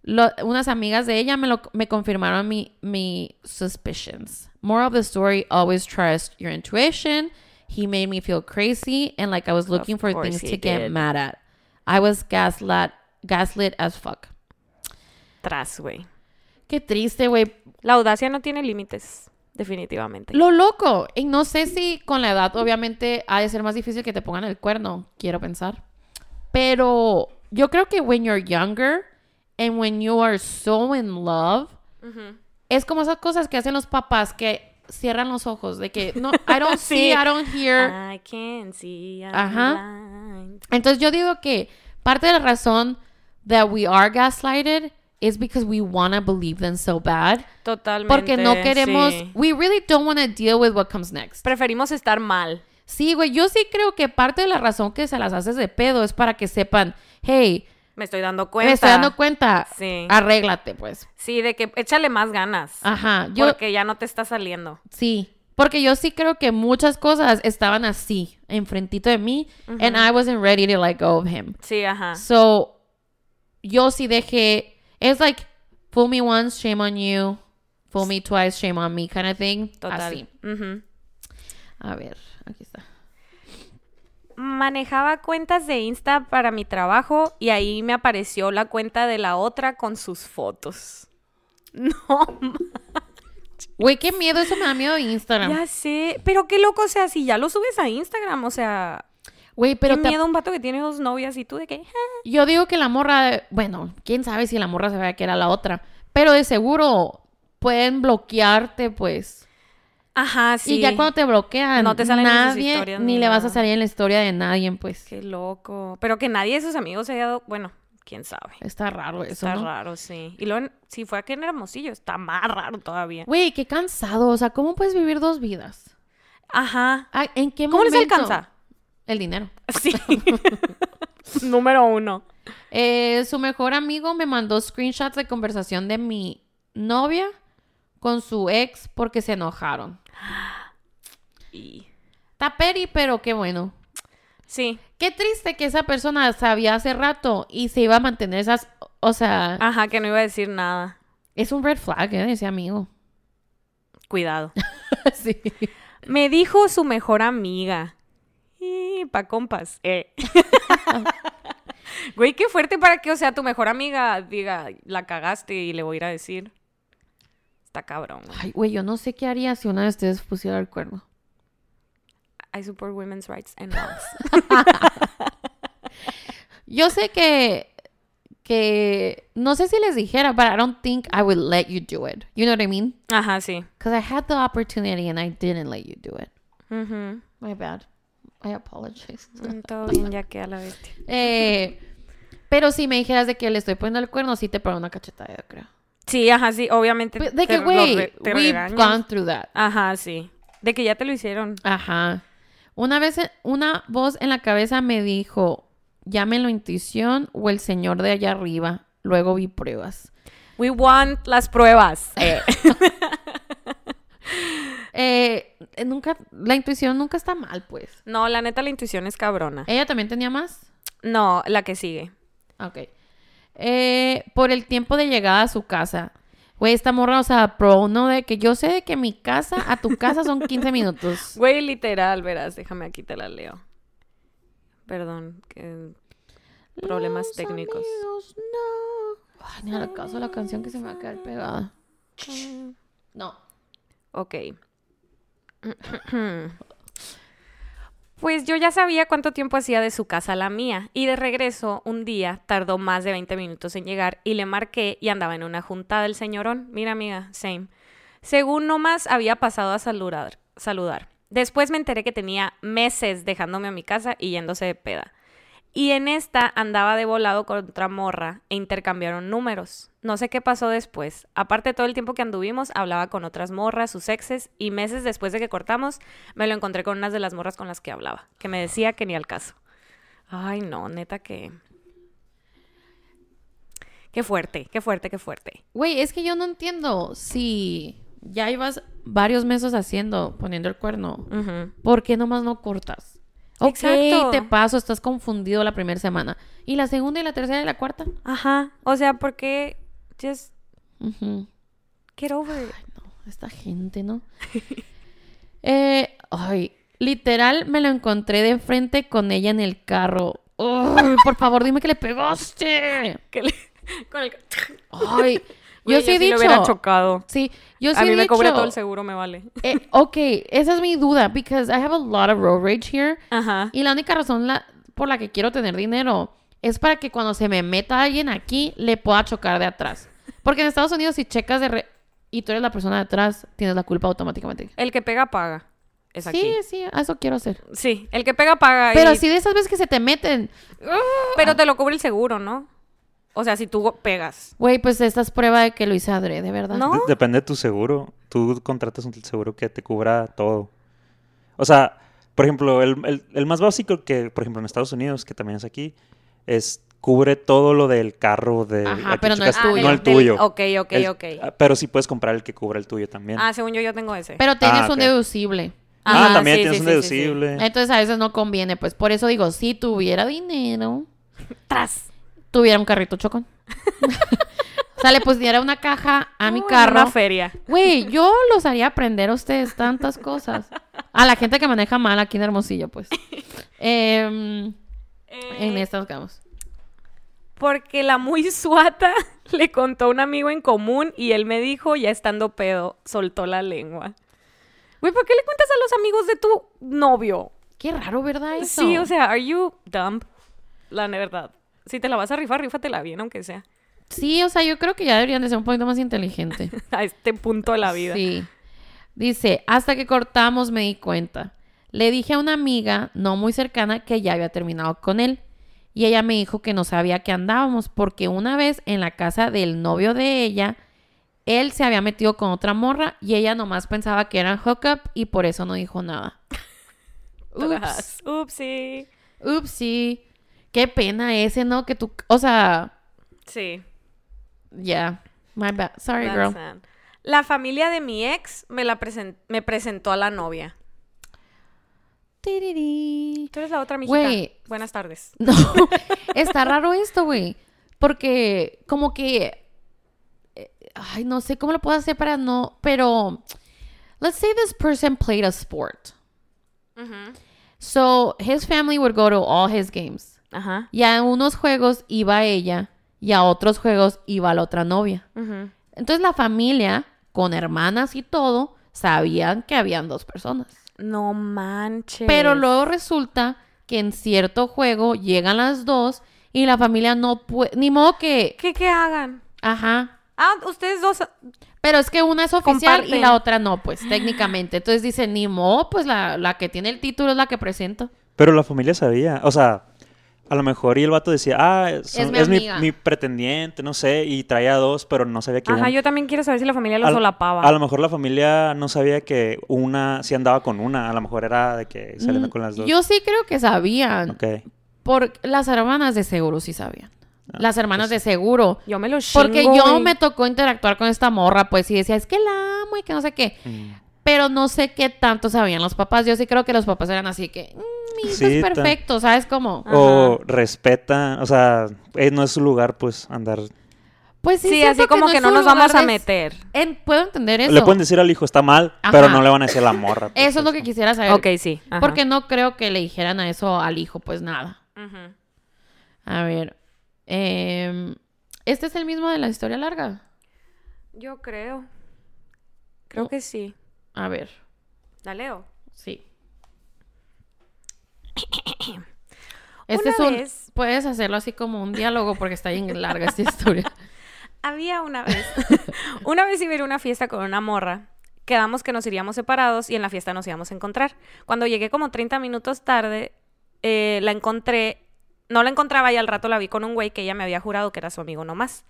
lo- unas amigas de ella me, lo, me confirmaron mi, mi suspicions. More of the story, always trust your intuition. He made me feel crazy and like I was looking for course things to get did. mad at. I was gaslit, gaslit as fuck. Tras, güey. Qué triste, güey. La audacia no tiene límites, definitivamente. Lo loco. Y no sé si con la edad, obviamente, ha de ser más difícil que te pongan el cuerno. Quiero pensar. Pero yo creo que when you're younger and when you are so in love, es como esas cosas que hacen los papás que cierran los ojos. De que, no, I don't see, Sí. I don't hear. I can see I'm Ajá. blind. Entonces yo digo que parte de la razón that we are gaslighted is because we want to believe them so bad. Totalmente. Porque no queremos, sí. we really don't want to deal with what comes next. Preferimos estar mal. Sí, güey, yo sí creo que parte de la razón que se las haces de pedo es para que sepan, hey, Me estoy dando cuenta. me estoy dando cuenta, Sí. arréglate, pues. Sí, de que échale más ganas. Ajá, yo Porque ya no te está saliendo. sí, porque yo sí creo que muchas cosas estaban así, enfrentito de mí, and I wasn't ready to let go of him. Sí, ajá. So, yo sí dejé, it's like, fool me once, shame on you, fool me twice, shame on me, kind of thing. Total. Así. A ver. Manejaba cuentas de Insta para mi trabajo y ahí me apareció la cuenta de la otra con sus fotos. No, Güey, qué miedo, eso me da miedo de Instagram. ya sé. Pero qué loco, o sea, si ya lo subes a Instagram, o sea, Güey, pero qué te- miedo un vato que tiene dos novias y tú de. "Ah". Yo digo que la morra, bueno, quién sabe si la morra se vea que era la otra, pero de seguro pueden bloquearte, pues. Ajá, sí. Y ya cuando te bloquean, No te salen ni sus nadie, historias ni ni le vas a salir en la historia de nadie, pues. Qué loco. Pero que nadie de sus amigos se haya dado... Bueno, quién sabe. Está raro eso, Está ¿no? raro, sí. Y luego, si fue aquí en Hermosillo, está más raro todavía. Güey, qué cansado, o sea, ¿cómo puedes vivir dos vidas? Ajá. Ah, ¿En qué ¿Cómo les alcanza? El dinero. Sí. Número uno. Eh, su mejor amigo me mandó screenshots de conversación de mi novia con su ex porque se enojaron. Y... Está peri, pero qué bueno. Sí. Qué triste que esa persona sabía hace rato y se iba a mantener esas. O sea, Ajá, que no iba a decir nada. es un red flag, ¿eh? Ese amigo. Cuidado. sí. Me dijo su mejor amiga. Y pa' compas. Eh. Güey, qué fuerte para que, o sea, tu mejor amiga diga, la cagaste y le voy a ir a decir. Está cabrón. güey. Ay, güey, yo no sé qué haría si una de ustedes pusiera el cuerno. I support women's rights and laws. Yo sé que. Que. No sé si les dijera, but I don't think I would let you do it. You know what I mean? Ajá, sí. Because I had the opportunity and I didn't let you do it. My bad. I apologize. Mm, Todo bien, ya queda la bestia. Eh, pero si me dijeras de que le estoy poniendo el cuerno, sí te pongo una cachetada, yo creo. Sí, ajá, sí, obviamente. De te que, güey, we've regañas. gone through that. Ajá, sí. De que ya te lo hicieron. Ajá. Una vez una voz en la cabeza me dijo, llámenlo intuición o el señor de allá arriba. Luego vi pruebas. We want las pruebas. Eh. Eh, eh, nunca, la intuición nunca está mal, pues. No, la neta, la intuición es cabrona. ¿Ella también tenía más? No, la que sigue. Ok. Eh, por el tiempo de llegada a su casa. Güey, esta morra, o sea, pro uno de que yo sé de que mi casa a tu casa son 15 minutos. Güey, literal, verás, déjame aquí te la leo. Perdón, que problemas Los técnicos. amigos, no. Ay, ni al caso la canción que se me va a quedar pegada. No. Ok. Pues yo ya sabía cuánto tiempo hacía de su casa a la mía y de regreso un día tardó más de 20 minutos en llegar y le marqué y andaba en una junta del señorón. Mira amiga, same. Según nomás había pasado a saludar, saludar. Después me enteré que tenía meses dejándome a mi casa y yéndose de peda. Y en esta andaba de volado con otra morra e intercambiaron números. No sé qué pasó después. Aparte, todo el tiempo que anduvimos, hablaba con otras morras, sus exes, y meses después de que cortamos, me lo encontré con unas de las morras con las que hablaba, que me decía que ni al caso. Ay, no, neta que. Qué fuerte, qué fuerte, qué fuerte. Güey, es que yo no entiendo si ya ibas varios meses haciendo, poniendo el cuerno. ¿Por qué nomás no cortas? Ok, Exacto. te paso, estás confundido la primera semana. ¿Y la segunda y la tercera y la cuarta? Ajá. O sea, ¿por qué? Just get over it. No, esta gente, ¿no? eh, ay, literal me lo encontré de frente con ella en el carro. Ay, por favor, dime que le pegaste. Que le- con el- Ay, Güey, yo sí he dicho. hubiera chocado. Sí, yo sí a he mí me dicho. cobra todo el seguro, me vale. eh, ok, esa es mi duda, because I have a lot of road rage here. Ajá. Y la única razón la- por la que quiero tener dinero es para que cuando se me meta alguien aquí, le pueda chocar de atrás. Porque en Estados Unidos, si checas de re- y tú eres la persona de atrás, tienes la culpa automáticamente. El que pega, paga. Es aquí. Sí, sí, eso quiero hacer. Sí, el que pega, paga. Pero y- así de esas veces que se te meten. Pero te lo cubre el seguro, ¿no? O sea, si tú pegas. Güey, pues esta es prueba de que lo hice adrede, ¿verdad? ¿No? De- depende de tu seguro. Tú contratas un seguro que te cubra todo. O sea, por ejemplo, el, el- el más básico que, por ejemplo, en Estados Unidos, que también es aquí, es cubre todo lo del carro de... Ajá, pero no el checas- tuyo. No el del- tuyo. Ok, ok, El- ok. ah, Pero sí puedes comprar el que cubra el tuyo también. Ah, según yo, yo tengo ese. Pero tienes Ah, un deducible. Ah, Ajá, también sí, tienes sí, un sí, sí, sí. deducible. Entonces a veces no conviene. Pues por eso digo, si tuviera dinero, Tras. Tuviera un carrito chocón. o sea, le pusiera una caja a mi carro. Una feria. Güey, yo los haría aprender a ustedes tantas cosas. A la gente que maneja mal aquí en Hermosillo, pues. En Eh, esta nos quedamos. Porque la muy suata le contó a un amigo en común y él me dijo, ya estando pedo, soltó la lengua. Güey, ¿por qué le cuentas a los amigos de tu novio? Qué raro, ¿verdad? Eso? Sí, o sea, ¿are you dumb? La verdad. Si te la vas a rifar, rífatela bien, aunque sea. Sí, o sea, yo creo que ya deberían de ser un poquito más inteligentes. A este punto de la vida. Sí. Dice, hasta que cortamos me di cuenta. Le dije a una amiga no muy cercana que ya había terminado con él. Y ella me dijo que no sabía que andábamos porque una vez en la casa del novio de ella, él se había metido con otra morra y ella nomás pensaba que eran hookup y por eso no dijo nada. Ups. Upsi. upsi. Qué pena ese, ¿no? Que tú, o sea, Sí. ya. My bad. Sorry, That's girl. sad. La familia de mi ex me, la presen- me presentó a la novia. Tú eres la otra mijita. Buenas tardes. No, está raro esto, güey. Porque como que... eh, Ay, no sé cómo lo puedo hacer para no... Pero... Let's say this person played a sport. So, his family would go to all his games. Ajá. Y a unos juegos iba ella y a otros juegos iba la otra novia. Ujú. Entonces la familia, con hermanas y todo, sabían que habían dos personas. No manches. Pero luego resulta que en cierto juego llegan las dos y la familia no puede, ni modo que, ¿Qué, qué hagan? ajá. Ah, ustedes dos. Pero es que una es oficial y la otra no, pues técnicamente. Entonces dicen, ni modo, pues la, la que tiene el título es la que presento. Pero la familia sabía. O sea, a lo mejor y el vato decía, ah, son- Es mi es, mi, mi pretendiente, no sé, y traía dos, pero no sabía que Ajá, una- yo también quiero saber si la familia lo solapaba. A lo mejor la familia no sabía que una sí andaba con una. A lo mejor era de que saliendo Mm, con las dos. Yo sí creo que sabían. Ok. Por, las hermanas de seguro sí sabían. Ah, Las hermanas de seguro. Yo me lo chingo, Porque yo güey. me tocó interactuar con esta morra, pues, y decía, es que la amo y que no sé qué. Mm. Pero no sé qué tanto sabían los papás. Yo sí creo que los papás eran así que, "Mm, mi hijo Sí, es perfecto, ¿sabes cómo? O respetan, o sea, eh, no es su lugar, pues, andar. Pues sí, Sí, así como no que no nos vamos a meter. En- puedo entender eso. Le pueden decir al hijo está mal, Ajá. pero no le van a decir la morra. pues, Eso es lo que quisiera saber. Ok, sí. ajá. Porque no creo que le dijeran a eso al hijo, pues nada. A ver. em, ¿Este es el mismo de la historia larga? Yo creo. Creo Oh. que sí. A ver, La leo. sí. Este Una es un... vez- Puedes hacerlo así como un diálogo porque está bien larga esta historia. Había una vez. una vez iba a ir a una fiesta con una morra. Quedamos que nos iríamos separados y en la fiesta nos íbamos a encontrar. Cuando llegué como 30 minutos tarde, eh, la encontré No la encontraba y al rato la vi con un güey que ella me había jurado que era su amigo nomás.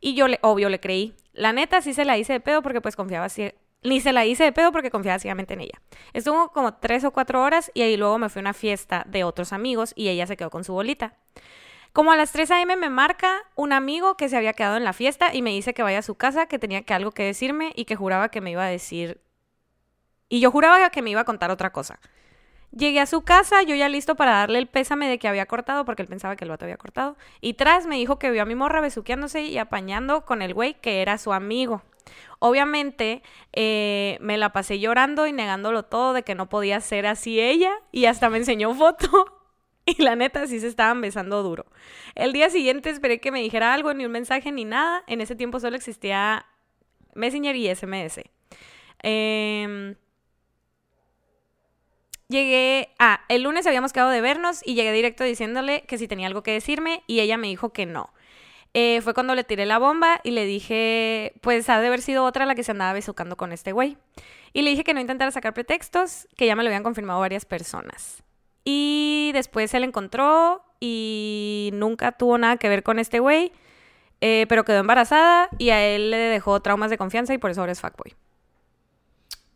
Y yo, le, obvio, le creí. La neta sí se la hice de pedo porque pues confiaba así. Ni se la hice de pedo porque confiaba ciegamente en ella. Estuvo como tres o cuatro horas y ahí luego me fui a una fiesta de otros amigos y ella se quedó con su bolita. Como a las 3 a.m. me marca un amigo que se había quedado en la fiesta y me dice que vaya a su casa, que tenía que algo que decirme y que juraba que me iba a decir... Y yo juraba que me iba a contar otra cosa. Llegué a su casa, yo ya listo para darle el pésame de que había cortado, porque él pensaba que el vato había cortado. Y tras me dijo que vio a mi morra besuqueándose y apañando con el güey que era su amigo. Obviamente eh, me la pasé llorando y negándolo todo de que no podía ser así ella y hasta me enseñó foto. Y la neta sí se estaban besando duro. El día siguiente esperé que me dijera algo, ni un mensaje ni nada. En ese tiempo solo existía Messenger y SMS. Eh, Llegué, ah, el lunes habíamos quedado de vernos y llegué directo diciéndole que si tenía algo que decirme y ella me dijo que no. Eh, fue cuando le tiré la bomba y le dije, pues ha de haber sido otra la que se andaba besucando con este güey. Y le dije que no intentara sacar pretextos, que ya me lo habían confirmado varias personas. Y después se le encontró y nunca tuvo nada que ver con este güey, eh, pero quedó embarazada y a él le dejó traumas de confianza y por eso ahora es fuckboy.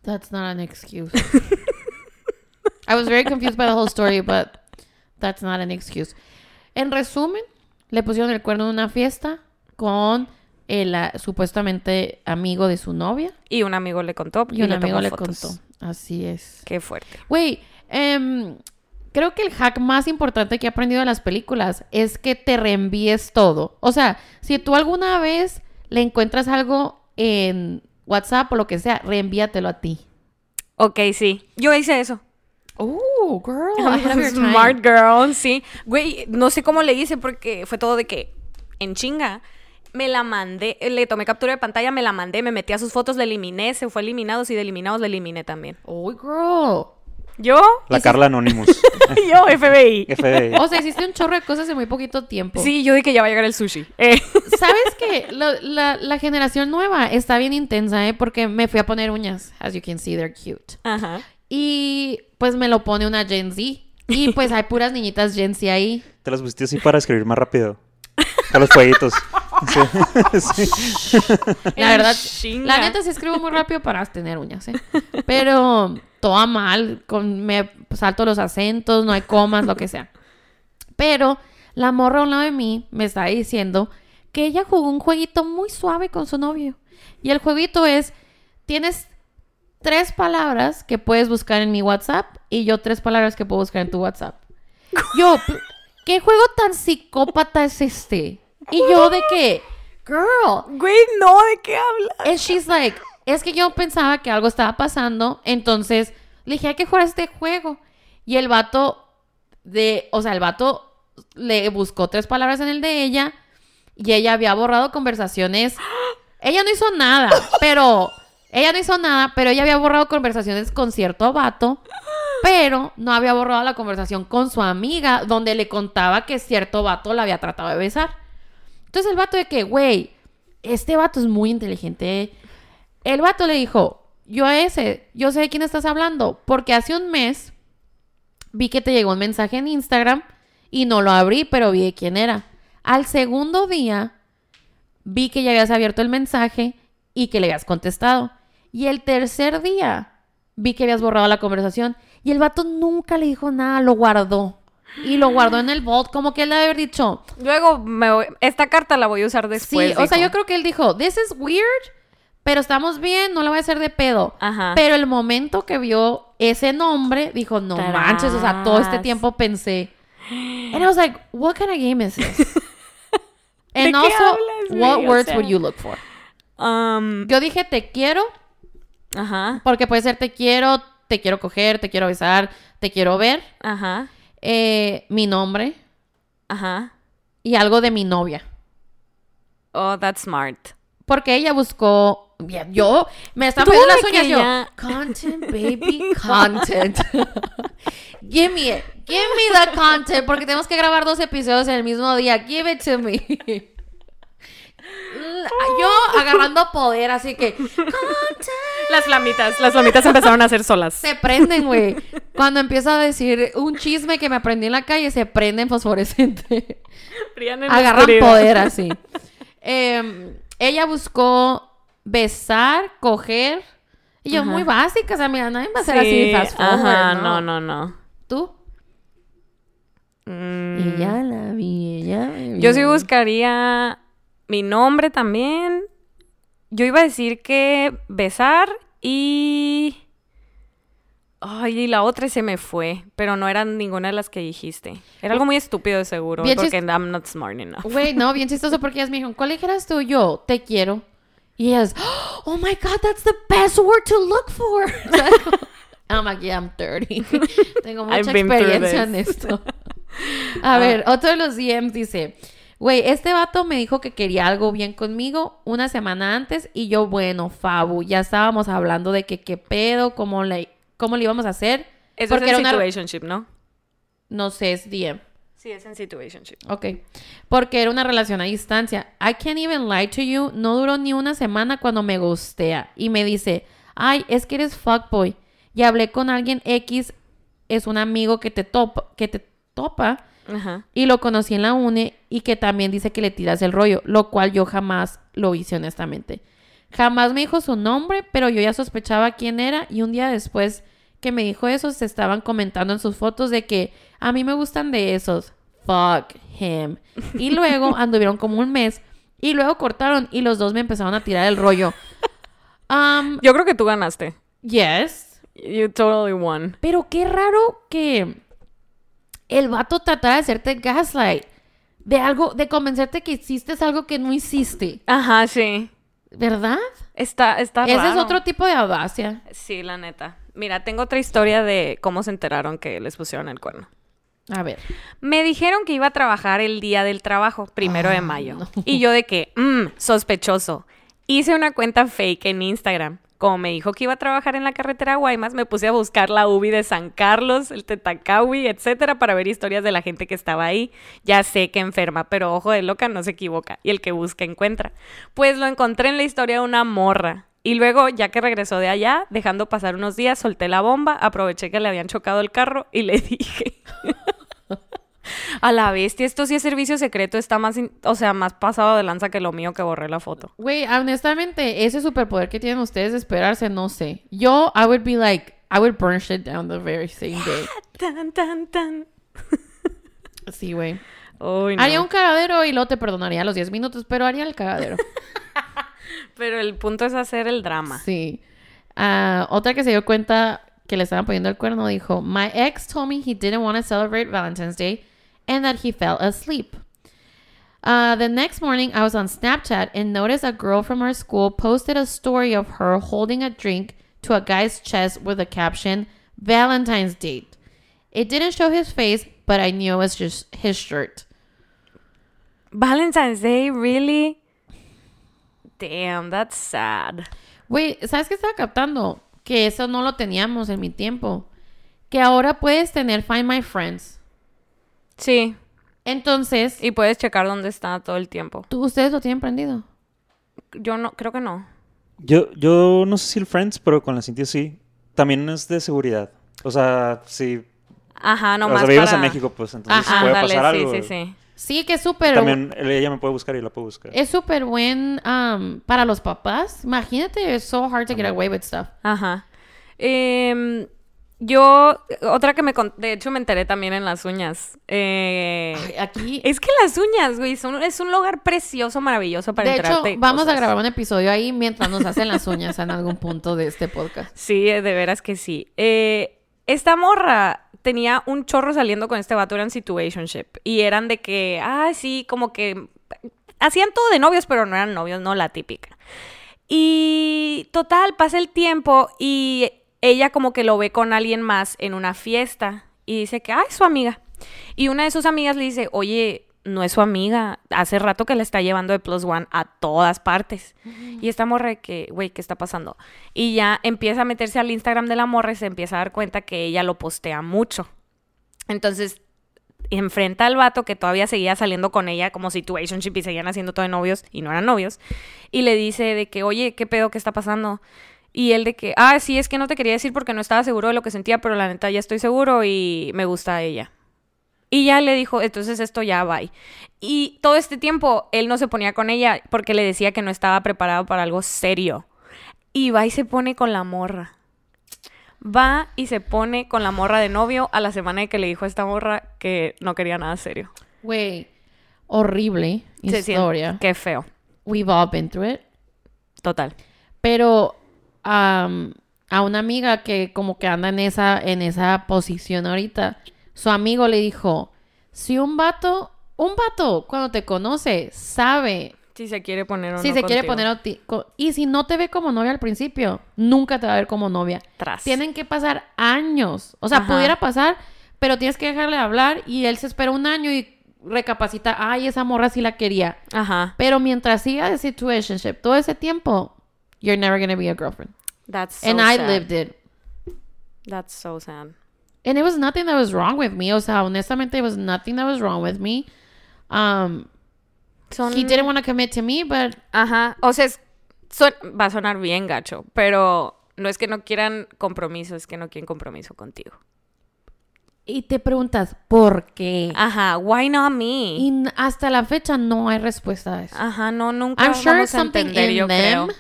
That's not an excuse. I was very confused by the whole story, but that's not an excuse. En resumen, le pusieron el cuerno en una fiesta con el ah, supuestamente amigo de su novia. Y un amigo le contó. Y un le amigo le fotos. contó. Así es. Qué fuerte. Güey, em, creo que el hack más importante que he aprendido de las películas es que te reenvíes todo. O sea, si tú alguna vez le encuentras algo en WhatsApp o lo que sea, reenvíatelo a ti. Ok, sí. Yo hice eso. Oh, girl. Smart girl, sí. Güey, no sé cómo le hice porque fue todo de que en chinga. Me la mandé, le tomé captura de pantalla, me la mandé, me metí a sus fotos, le eliminé, se fue eliminados y de eliminados le eliminé también. Oh, girl. Yo, La ¿Y si- Carla Anonymous. yo, FBI. FBI. O sea, hiciste un chorro de cosas en muy poquito tiempo. Sí, yo di que ya va a llegar el sushi. Eh, ¿Sabes qué? La, la generación nueva está bien intensa, ¿eh? Porque me fui a poner uñas. As you can see, they're cute. Ajá. Y pues me lo pone una Gen Z. Y pues hay puras niñitas Gen Z ahí. Te las pusiste así para escribir más rápido. A los fueguitos. Sí. Sí. La verdad, chinga. la neta sí escribo muy rápido para tener uñas, ¿eh? Pero toda mal, con, me salto los acentos, no hay comas, lo que sea. Pero la morra a un lado de mí me está diciendo que ella jugó un jueguito muy suave con su novio. Y el jueguito es, tienes tres palabras que puedes buscar en mi WhatsApp y yo tres palabras que puedo buscar en tu WhatsApp. Yo, ¿qué juego tan psicópata es este? Y yo de que, girl, Güey, no, ¿de qué hablas? And she's like, es que yo pensaba que algo estaba pasando, entonces le dije, hay que jugar este juego. Y el vato de, o sea, el vato le buscó tres palabras en el de ella y ella había borrado conversaciones. Ella no hizo nada, pero ella no hizo nada, pero ella había borrado conversaciones con cierto vato, pero no había borrado la conversación con su amiga donde le contaba que cierto vato la había tratado de besar. Entonces el vato de que, güey, este vato es muy inteligente. El vato le dijo, yo a ese, yo sé de quién estás hablando, porque hace un mes vi que te llegó un mensaje en Instagram y no lo abrí, pero vi de quién era. Al segundo día vi que ya habías abierto el mensaje y que le habías contestado. Y el tercer día vi que habías borrado la conversación y el vato nunca le dijo nada, lo guardó. Y lo guardó en el vault, como que él le debe haber dicho, Luego, me voy- esta carta la voy a usar después. sí, o sea, dijo. yo creo que él dijo, this is weird, pero estamos bien, no la voy a hacer de pedo. Ajá. Pero el momento que vio ese nombre, dijo, no Tarás. manches, o sea, todo este tiempo pensé. And I was like, what kind of game is this? ¿De And qué also, hablas, what O words sea- would you look for? Um, Yo dije, te quiero, ajá, porque puede ser te quiero, te quiero coger, te quiero besar, te quiero ver, ajá, eh, mi nombre ajá. y algo de mi novia. Oh, that's smart. Porque ella buscó. Yo me estaba poniendo las uñas yo. Content, baby, content. Give me it. Give me the content. Porque tenemos que grabar dos episodios en el mismo día. Give it to me. Yo agarrando poder, así que. Las flamitas, las flamitas empezaron a hacer solas. Se prenden, güey. Cuando empieza a decir un chisme que me aprendí en la calle, se prende en fosforescente. En Agarran poder así. Em, ella buscó besar, coger. Y yo, Ajá. muy básica, o sea, mira, nadie va a ser así Sí, fast forward, Ajá, ¿no? no, no, no. ¿Tú? Mm, Y ya la vi, ella me Yo sí buscaría mi nombre también. Yo iba a decir que besar y... Ay, y la otra se me fue, pero no eran ninguna de las que dijiste. Era algo muy estúpido de seguro, Bien porque chis- I'm not smart enough. Güey, no, bien chistoso porque ellas me dijeron, ¿cuál eras tú? Yo, te quiero. Y ellas, oh my God, that's the best word to look for. I'm like, yeah, I'm 30. Tengo mucha experiencia en esto. A ver, otro de los DMs dice, güey, este vato me dijo que quería algo bien conmigo una semana antes y yo, bueno, Fabu, ya estábamos hablando de que qué pedo, cómo le, cómo le íbamos a hacer. Eso porque es era en una... situationship, ¿no? No sé, es DM. Sí, es en situationship. Ok. Porque era una relación a distancia. I can't even lie to you. No duró ni una semana cuando me gustea. Y me dice, ay, es que eres fuckboy. Y hablé con alguien X, es un amigo que te topa, que te topa. Ajá. Y lo conocí en la UNE y que también dice que le tiras el rollo, lo cual yo jamás lo hice honestamente. Jamás me dijo su nombre, pero yo ya sospechaba quién era y un día después que me dijo eso se estaban comentando en sus fotos de que a mí me gustan de esos. Fuck him. Y luego anduvieron como un mes y luego cortaron y los dos me empezaron a tirar el rollo. Um, Yo creo que tú ganaste. yes. You totally won. Pero qué raro que el vato tratara de hacerte gaslight. De algo, de convencerte que hiciste algo que no hiciste. Ajá, sí. ¿Verdad? Está, está Ese es otro tipo de audacia. Sí, la neta. Mira, tengo otra historia de cómo se enteraron que les pusieron el cuerno. A ver. Me dijeron que iba a trabajar el día del trabajo, primero de Ay, mayo. no. Y yo de que, mmm, sospechoso. Hice una cuenta fake en Instagram. Como me dijo que iba a trabajar en la carretera Guaymas, me puse a buscar la UBI de San Carlos, el Tetacawi, etcétera, para ver historias de la gente que estaba ahí. Ya sé que enferma, pero ojo de loca no se equivoca. Y el que busca encuentra. Pues lo encontré en la historia de una morra. Y luego, ya que regresó de allá, dejando pasar unos días, solté la bomba, aproveché que le habían chocado el carro y le dije. A la bestia, esto sí es servicio secreto, está más, in- o sea, más pasado de lanza que lo mío que borré la foto. Güey, honestamente, ese superpoder que tienen ustedes de esperarse, no sé. Yo, I would be like, I would burn shit down the very same day. Tan, tan, tan. Sí, güey. No. Haría un cagadero y luego te perdonaría a los 10 minutos, pero haría el cagadero. Pero el punto es hacer el drama. Sí. Ah, otra que se dio cuenta que le estaban poniendo el cuerno dijo, My ex told me he didn't want to celebrate Valentine's Day and that he fell asleep. Uh, the next morning, I was on Snapchat and noticed a girl from our school posted a story of her holding a drink to a guy's chest with the caption, Valentine's Date. It didn't show his face, but I knew it was just his shirt. Valentine's Day, really? Damn, that's sad. Wait, ¿sabes qué estaba captando? Que eso no lo teníamos en mi tiempo. Que ahora puedes tener Find My Friends. Sí, Entonces, y puedes checar dónde está todo el tiempo. ¿tú, ¿ustedes lo tienen prendido? Yo no, creo que no. Yo, yo no sé si el Friends, pero con la Cintia sí. También es de seguridad. O sea, si Ajá, o nomás sea, vivimos para... en México, pues entonces Ajá, puede Ándale, pasar sí, algo. sí, sí. Sí, que es súper... También ella me puede buscar y la puedo buscar. Es súper buen um, para los papás. Imagínate, it's so hard to get away with stuff. Ajá. Em, yo, otra que me... con- De hecho, me enteré también en las uñas. Eh, Ay, Aquí, Es que las uñas, güey, son, es un lugar precioso, maravilloso para de hecho, vamos a grabar un episodio ahí mientras nos hacen las uñas en algún punto de este podcast. Sí, eh, de veras que sí. Eh, esta morra tenía un chorro saliendo con este vato, eran situationship. Y eran de que, ah, sí, como que hacían todo de novios, pero no eran novios, no la típica. Y total, pasa el tiempo y ella como que lo ve con alguien más en una fiesta y dice que, ah, es su amiga. Y una de sus amigas le dice, oye, no es su amiga, hace rato que la está llevando de Plus One a todas partes. Y esta morra de que, güey, ¿qué está pasando? Y ya empieza a meterse al Instagram de la morra y se empieza a dar cuenta que ella lo postea mucho. Entonces, enfrenta al vato que todavía seguía saliendo con ella como situationship y seguían haciendo todo de novios y no eran novios. Y le dice de que, oye, ¿qué pedo? ¿Qué está pasando? Y él de que, ah, sí, es que no te quería decir porque no estaba seguro de lo que sentía, pero la neta ya estoy seguro y me gusta ella. Y ya le dijo, entonces esto ya va. Y todo este tiempo él no se ponía con ella porque le decía que no estaba preparado para algo serio. Y va y se pone con la morra. Va y se pone con la morra de novio a la semana de que le dijo a esta morra que no quería nada serio. Güey, horrible Se siente- historia. Qué feo. We've all been through it. Total. Pero am, a una amiga que como que anda en esa, en esa posición ahorita, su amigo le dijo, si un vato, un vato cuando te conoce sabe Si se quiere poner o si no se quiere poner a y si no te ve como novia al principio, nunca te va a ver como novia. Tras. Tienen que pasar años. O sea, Ajá. pudiera pasar, pero tienes que dejarle de hablar y él se espera un año y recapacita, ay, esa morra sí la quería. Ajá. Pero mientras siga de situationship todo ese tiempo, you're never gonna be a girlfriend. That's so And I sad. lived it. That's so sad. And it was nothing that was wrong with me. O sea, honestamente, it was nothing that was wrong with me. Um, Son... he didn't want to commit to me, but Ajá. O sea, es- son- va a sonar bien gacho, pero no es que no quieran compromiso, es que no quieren compromiso contigo. y te preguntas, ¿por qué? Ajá. Why not me? Y hasta la fecha no hay respuesta a eso. Ajá, no, nunca I'm sure vamos a something entender, in yo them, creo.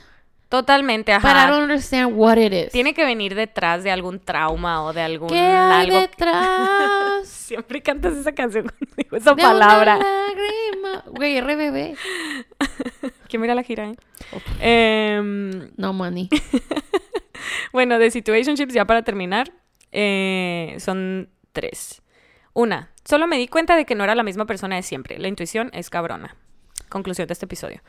Totalmente, but I ajá. don't understand what it is. Tiene que venir detrás de algún trauma o de algún ¿Qué hay algo. detrás? Siempre cantas esa canción conmigo, esa de una palabra. lágrima? Güey, RBB. ¿Quién mira la gira, eh? Em, No money. Bueno, de situationships, ya para terminar, eh, son tres. Una, solo me di cuenta de que no era la misma persona de siempre. La intuición es cabrona. Conclusión de este episodio.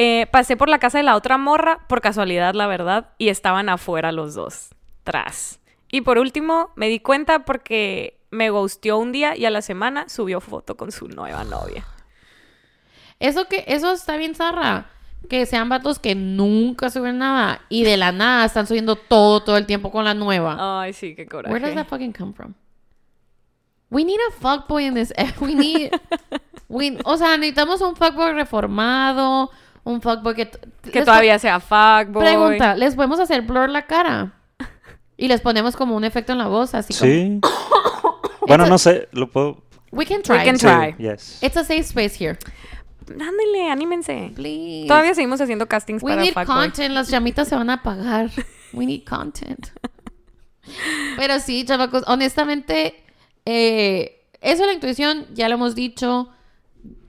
Eh, pasé por la casa de la otra morra, por casualidad, la verdad, y estaban afuera los dos. Tras. Y por último, me di cuenta porque me ghosteó un día y a la semana subió foto con su nueva novia. Eso que, eso está bien zarra. Que sean vatos que nunca suben nada y de la nada están subiendo todo, todo el tiempo con la nueva. Ay, sí, qué coraje. Where does that fucking come from? We need a fuckboy in this. We need. we, o sea, necesitamos un fuckboy reformado. Un fuckboy que. Que todavía sea fuckboy. Pregunta, ¿les podemos hacer blur la cara? Y les ponemos como un efecto en la voz, así como. Sí. bueno, no sé, lo puedo. We can try. We can Sí, try. yes. It's a safe space here. Ándale, anímense. Please. Todavía seguimos haciendo castings We para need fuckboy. content. Las llamitas se van a apagar. We need content. Pero sí, chavacos, honestamente, eh, eso de la intuición, ya lo hemos dicho.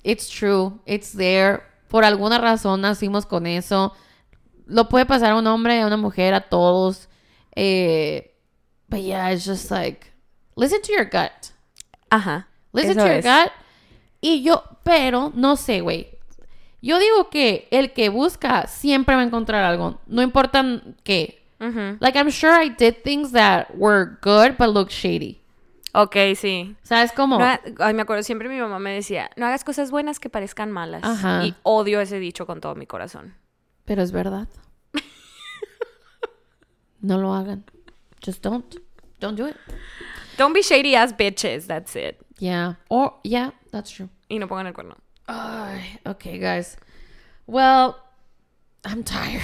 It's true. It's there. Por alguna razón nacimos con eso. Lo puede pasar a un hombre, a una mujer, a todos. Eh, but yeah, it's just like, listen to your gut. Ajá. Listen to your es. gut. Y yo, pero no sé, güey. Yo digo que el que busca siempre va a encontrar algo. No importa qué. Like, I'm sure I did things that were good, but look shady. Ok, sí. ¿Sabes cómo? No ha- ay, me acuerdo, siempre mi mamá me decía, no hagas cosas buenas que parezcan malas. Ajá. Y odio ese dicho con todo mi corazón. Pero es verdad. no lo hagan. Just don't. Don't do it. Don't be shady ass bitches, that's it. Yeah. Or, yeah, that's true. Y no pongan el cuerno. Ay, okay, guys. Well, I'm tired.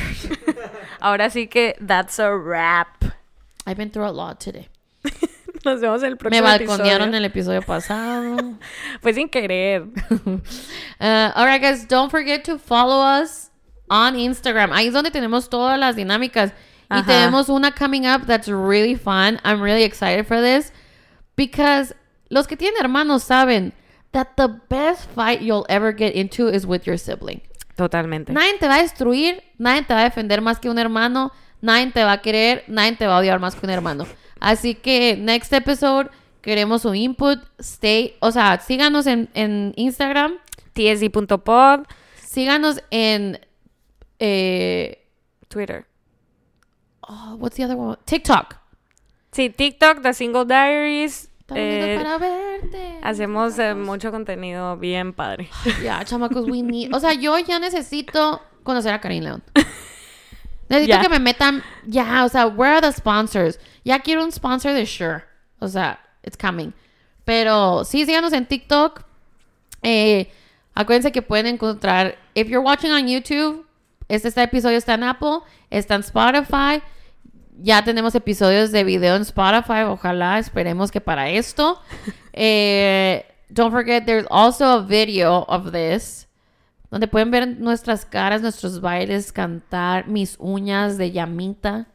Ahora sí que that's a wrap. I've been through a lot today. Nos vemos en el Me próximo balconearon episodio. el episodio pasado. Fue sin querer. Uh, all right, guys, don't forget to follow us on Instagram. Ahí es donde tenemos todas las dinámicas. Y Ajá. tenemos una coming up that's really fun. I'm really excited for this because los que tienen hermanos saben that the best fight you'll ever get into is with your sibling. Totalmente. Nadie te va a destruir, nadie te va a defender más que un hermano, nadie te va a querer, nadie te va a odiar más que un hermano. Así que, next episode, queremos su input. Stay, o sea, síganos en, en Instagram, tsd.pod, síganos en, eh, Twitter. oh, what's the other one? TikTok. Sí, TikTok, The Single Diaries. Eh, para verte. hacemos eh, mucho contenido bien padre. Ya, chamacos, we need. O sea, yo ya necesito conocer a Karim León. Necesito que me metan. Ya, o sea, where are the sponsors? Ya quiero un sponsor de Sure. O sea, it's coming. Pero sí, síganos en TikTok. Eh, acuérdense que pueden encontrar. If you're watching on YouTube, este, este episodio está en Apple, está en Spotify, ya tenemos episodios de video en Spotify. Ojalá, esperemos que para esto. Eh, don't forget, there's also a video of this. Donde pueden ver nuestras caras, nuestros bailes, cantar, mis uñas de llamita.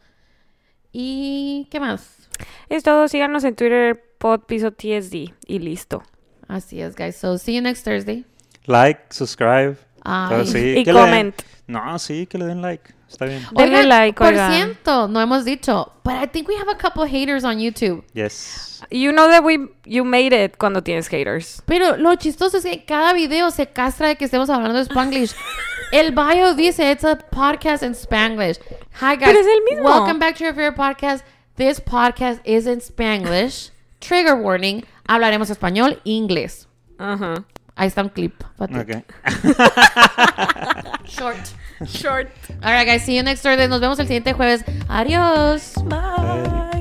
¿Y qué más? Es todo. Síganos en Twitter, pod piso TSD. Y listo. Así es, guys. So, see you next Thursday. Like, subscribe. Ay. todo, sí, Y que le den- comment. No, sí, que le den like. Está bien. Denle Oigan, like, por oigan. ciento, no hemos dicho. But I think we have a couple haters on YouTube. Yes. You know that we you made it cuando tienes haters. Pero lo chistoso es que cada video se castra de que estemos hablando de Spanglish. El bio dice, it's a podcast in Spanglish. Hi guys. Pero es el mismo. Welcome back to your favorite podcast. This podcast is in Spanglish. Trigger warning. Hablaremos español inglés. Ajá. Ahí está un clip. Fate. Ok. Short. Short. Alright guys, see you next Thursday. Nos vemos el siguiente jueves. Adiós. Bye.